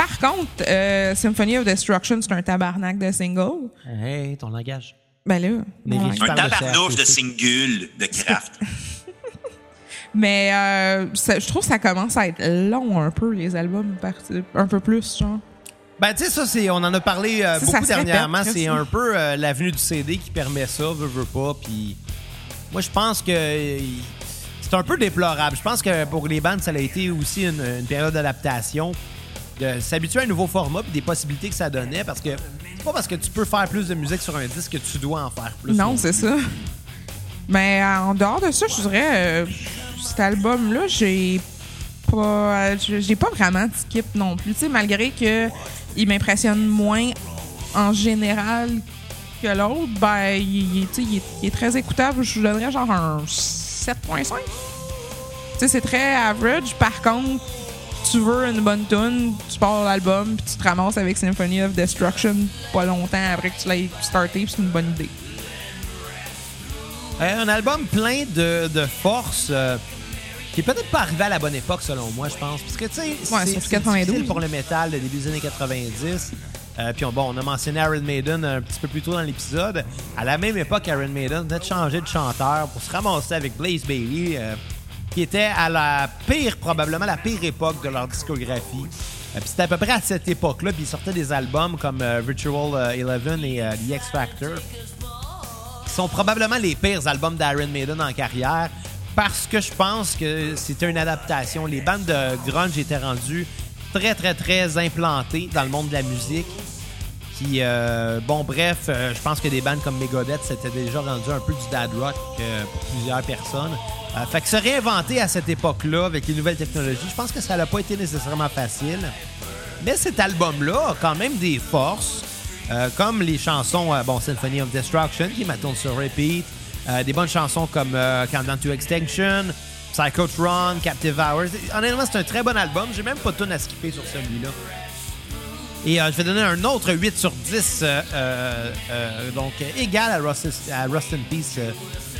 Par contre, euh, Symphony of Destruction, c'est un tabarnak de single. Hey, ton langage. Ben là, Mais ouais. Un tabarnouche de single de Kraft. mais euh, ça- je trouve que ça commence à être long un peu, les albums, un peu plus, genre. Ben, tu sais, ça, c'est, on en a parlé euh, beaucoup dernièrement. C'est un peu euh, l'avenue du CD qui permet ça, veut, veut pas. Puis, moi, je pense que c'est un peu déplorable. Je pense que pour les bandes, ça a été aussi une, une période d'adaptation, de s'habituer à un nouveau format puis des possibilités que ça donnait. Parce que c'est pas parce que tu peux faire plus de musique sur un disque que tu dois en faire plus. Non, c'est ça. Mais euh, en dehors de ça, je dirais, euh, cet album-là, j'ai pas, j'ai pas vraiment de skip non plus. Tu sais, malgré que il m'impressionne moins en général que l'autre, ben, il, il- est, il est très écoutable. Je lui donnerais genre un 7.5. Tu sais, c'est très average. Par contre, tu veux une bonne tune, tu pars l'album, puis tu te ramasses avec Symphony of Destruction pas longtemps après que tu l'aies starté, c'est une bonne idée. Euh, un album plein de, de force euh, qui est peut-être pas arrivé à la bonne époque, selon moi, je pense. Parce que, tu sais, Ouais, c'est surtout c'est 92. difficile pour le métal de début des années 90. Euh, puis on, bon, on a mentionné Iron Maiden un petit peu plus tôt dans l'épisode. À la même époque, Iron Maiden venait de changer de chanteur pour se ramasser avec Blaze Bailey, euh, qui était à la pire, probablement la pire époque de leur discographie. Euh, puis c'était à peu près à cette époque-là, puis ils sortaient des albums comme euh, Virtual euh, Eleven et euh, The X Factor qui sont probablement les pires albums d'Iron Maiden en carrière parce que je pense que c'était une adaptation. Les bandes de grunge étaient rendues très, très, très implantées dans le monde de la musique. Qui, euh, bon, bref, euh, je pense que des bandes comme Megadeth, c'était déjà rendu un peu du dad rock euh, pour plusieurs personnes. Euh, fait que se réinventer à cette époque-là avec les nouvelles technologies, je pense que ça n'a pas été nécessairement facile. Mais cet album-là a quand même des forces, euh, comme les chansons, euh, bon, Symphony of Destruction, qui m'attendent sur repeat, euh, des bonnes chansons comme Countdown to Extinction, Psychotron, Captive Hours. Honnêtement, c'est un très bon album. J'ai même pas de à skipper sur celui-là. Et euh, je vais donner un autre 8 sur 10, euh, euh, donc égal à Rust, à Rust in Peace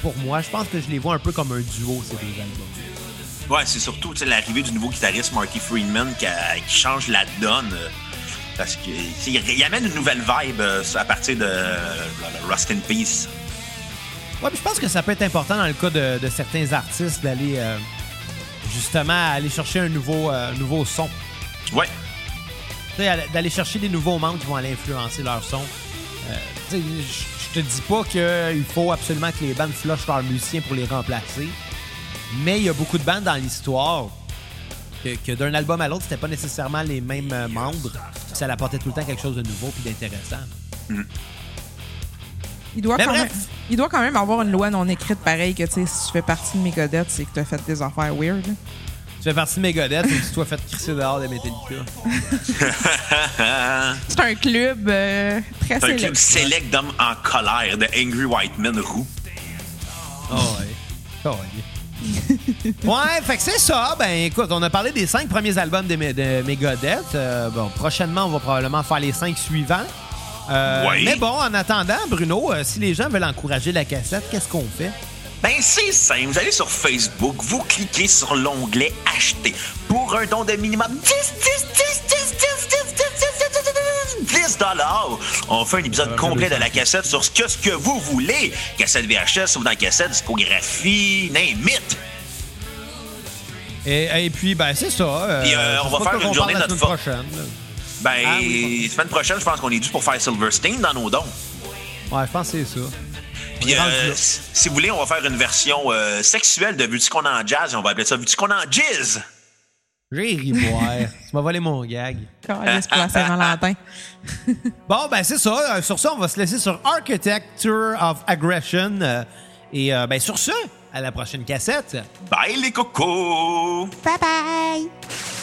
pour moi. Je pense que je les vois un peu comme un duo, ces deux albums. Ouais, c'est surtout l'arrivée du nouveau guitariste Marty Friedman qui, a- qui change la donne. Parce qu'il il amène une nouvelle vibe à partir de, Rust in Peace. Ouais, puis je pense que ça peut être important dans le cas de, de certains artistes d'aller justement aller chercher un nouveau, nouveau son. Ouais. D'aller chercher des nouveaux membres qui vont aller influencer leur son. Euh, je te dis pas qu'il faut absolument que les bandes flushent leurs musiciens pour les remplacer. Mais il y a beaucoup de bandes dans l'histoire que, que d'un album à l'autre, c'était pas nécessairement les mêmes euh, membres. Ça apportait tout le temps quelque chose de nouveau puis d'intéressant. Il doit, Mais quand bref. même, il doit quand même avoir une loi non écrite pareille que, si tu fais partie de Megadeth, c'est que tu as fait des affaires weird. Tu fais partie de Megadeth et tu t'es fait crisser dehors de Metallica. C'est un club euh, très C'est un club select d'hommes en colère de Angry White Men roux. Oh ouais. Oh ouais. ouais, fait que c'est ça. Ben écoute, on a parlé des cinq premiers albums de, de Megadeth. Euh, bon, prochainement, on va probablement faire les cinq suivants. Euh, Oui. Mais bon, en attendant, Bruno, euh, si les gens veulent encourager la cassette, qu'est-ce qu'on fait? Ben, c'est simple. Vous allez sur Facebook, vous cliquez sur l'onglet Acheter pour un don de minimum 10, 10, 10, 10, 10, 10, 10, 10, 10, 10 dollars. On fait un épisode complet de la cassette sur ce que, ce que vous voulez. Cassette VHS ou dans cassette, discographie, name it. Et, et puis, ben c'est ça. euh, Puis, euh, on va faire une journée de la notre semaine prochaine. Ben, Ah oui. semaine prochaine, je pense qu'on est dû pour faire Silverstein dans nos dons. Ouais, je pense que c'est ça. Puis, euh, si vous voulez, on va faire une version euh, sexuelle de Vu-tu qu'on en jazz et on va appeler ça Vu-tu qu'on en jizz. J'ai ri boire. tu m'as volé mon gag. Pour la Saint-Valentin. Bon, ben c'est ça. Euh, sur ça, on va se laisser sur Architecture of Aggression. Et euh, ben sur ce, à la prochaine cassette. Bye les cocos! Bye bye!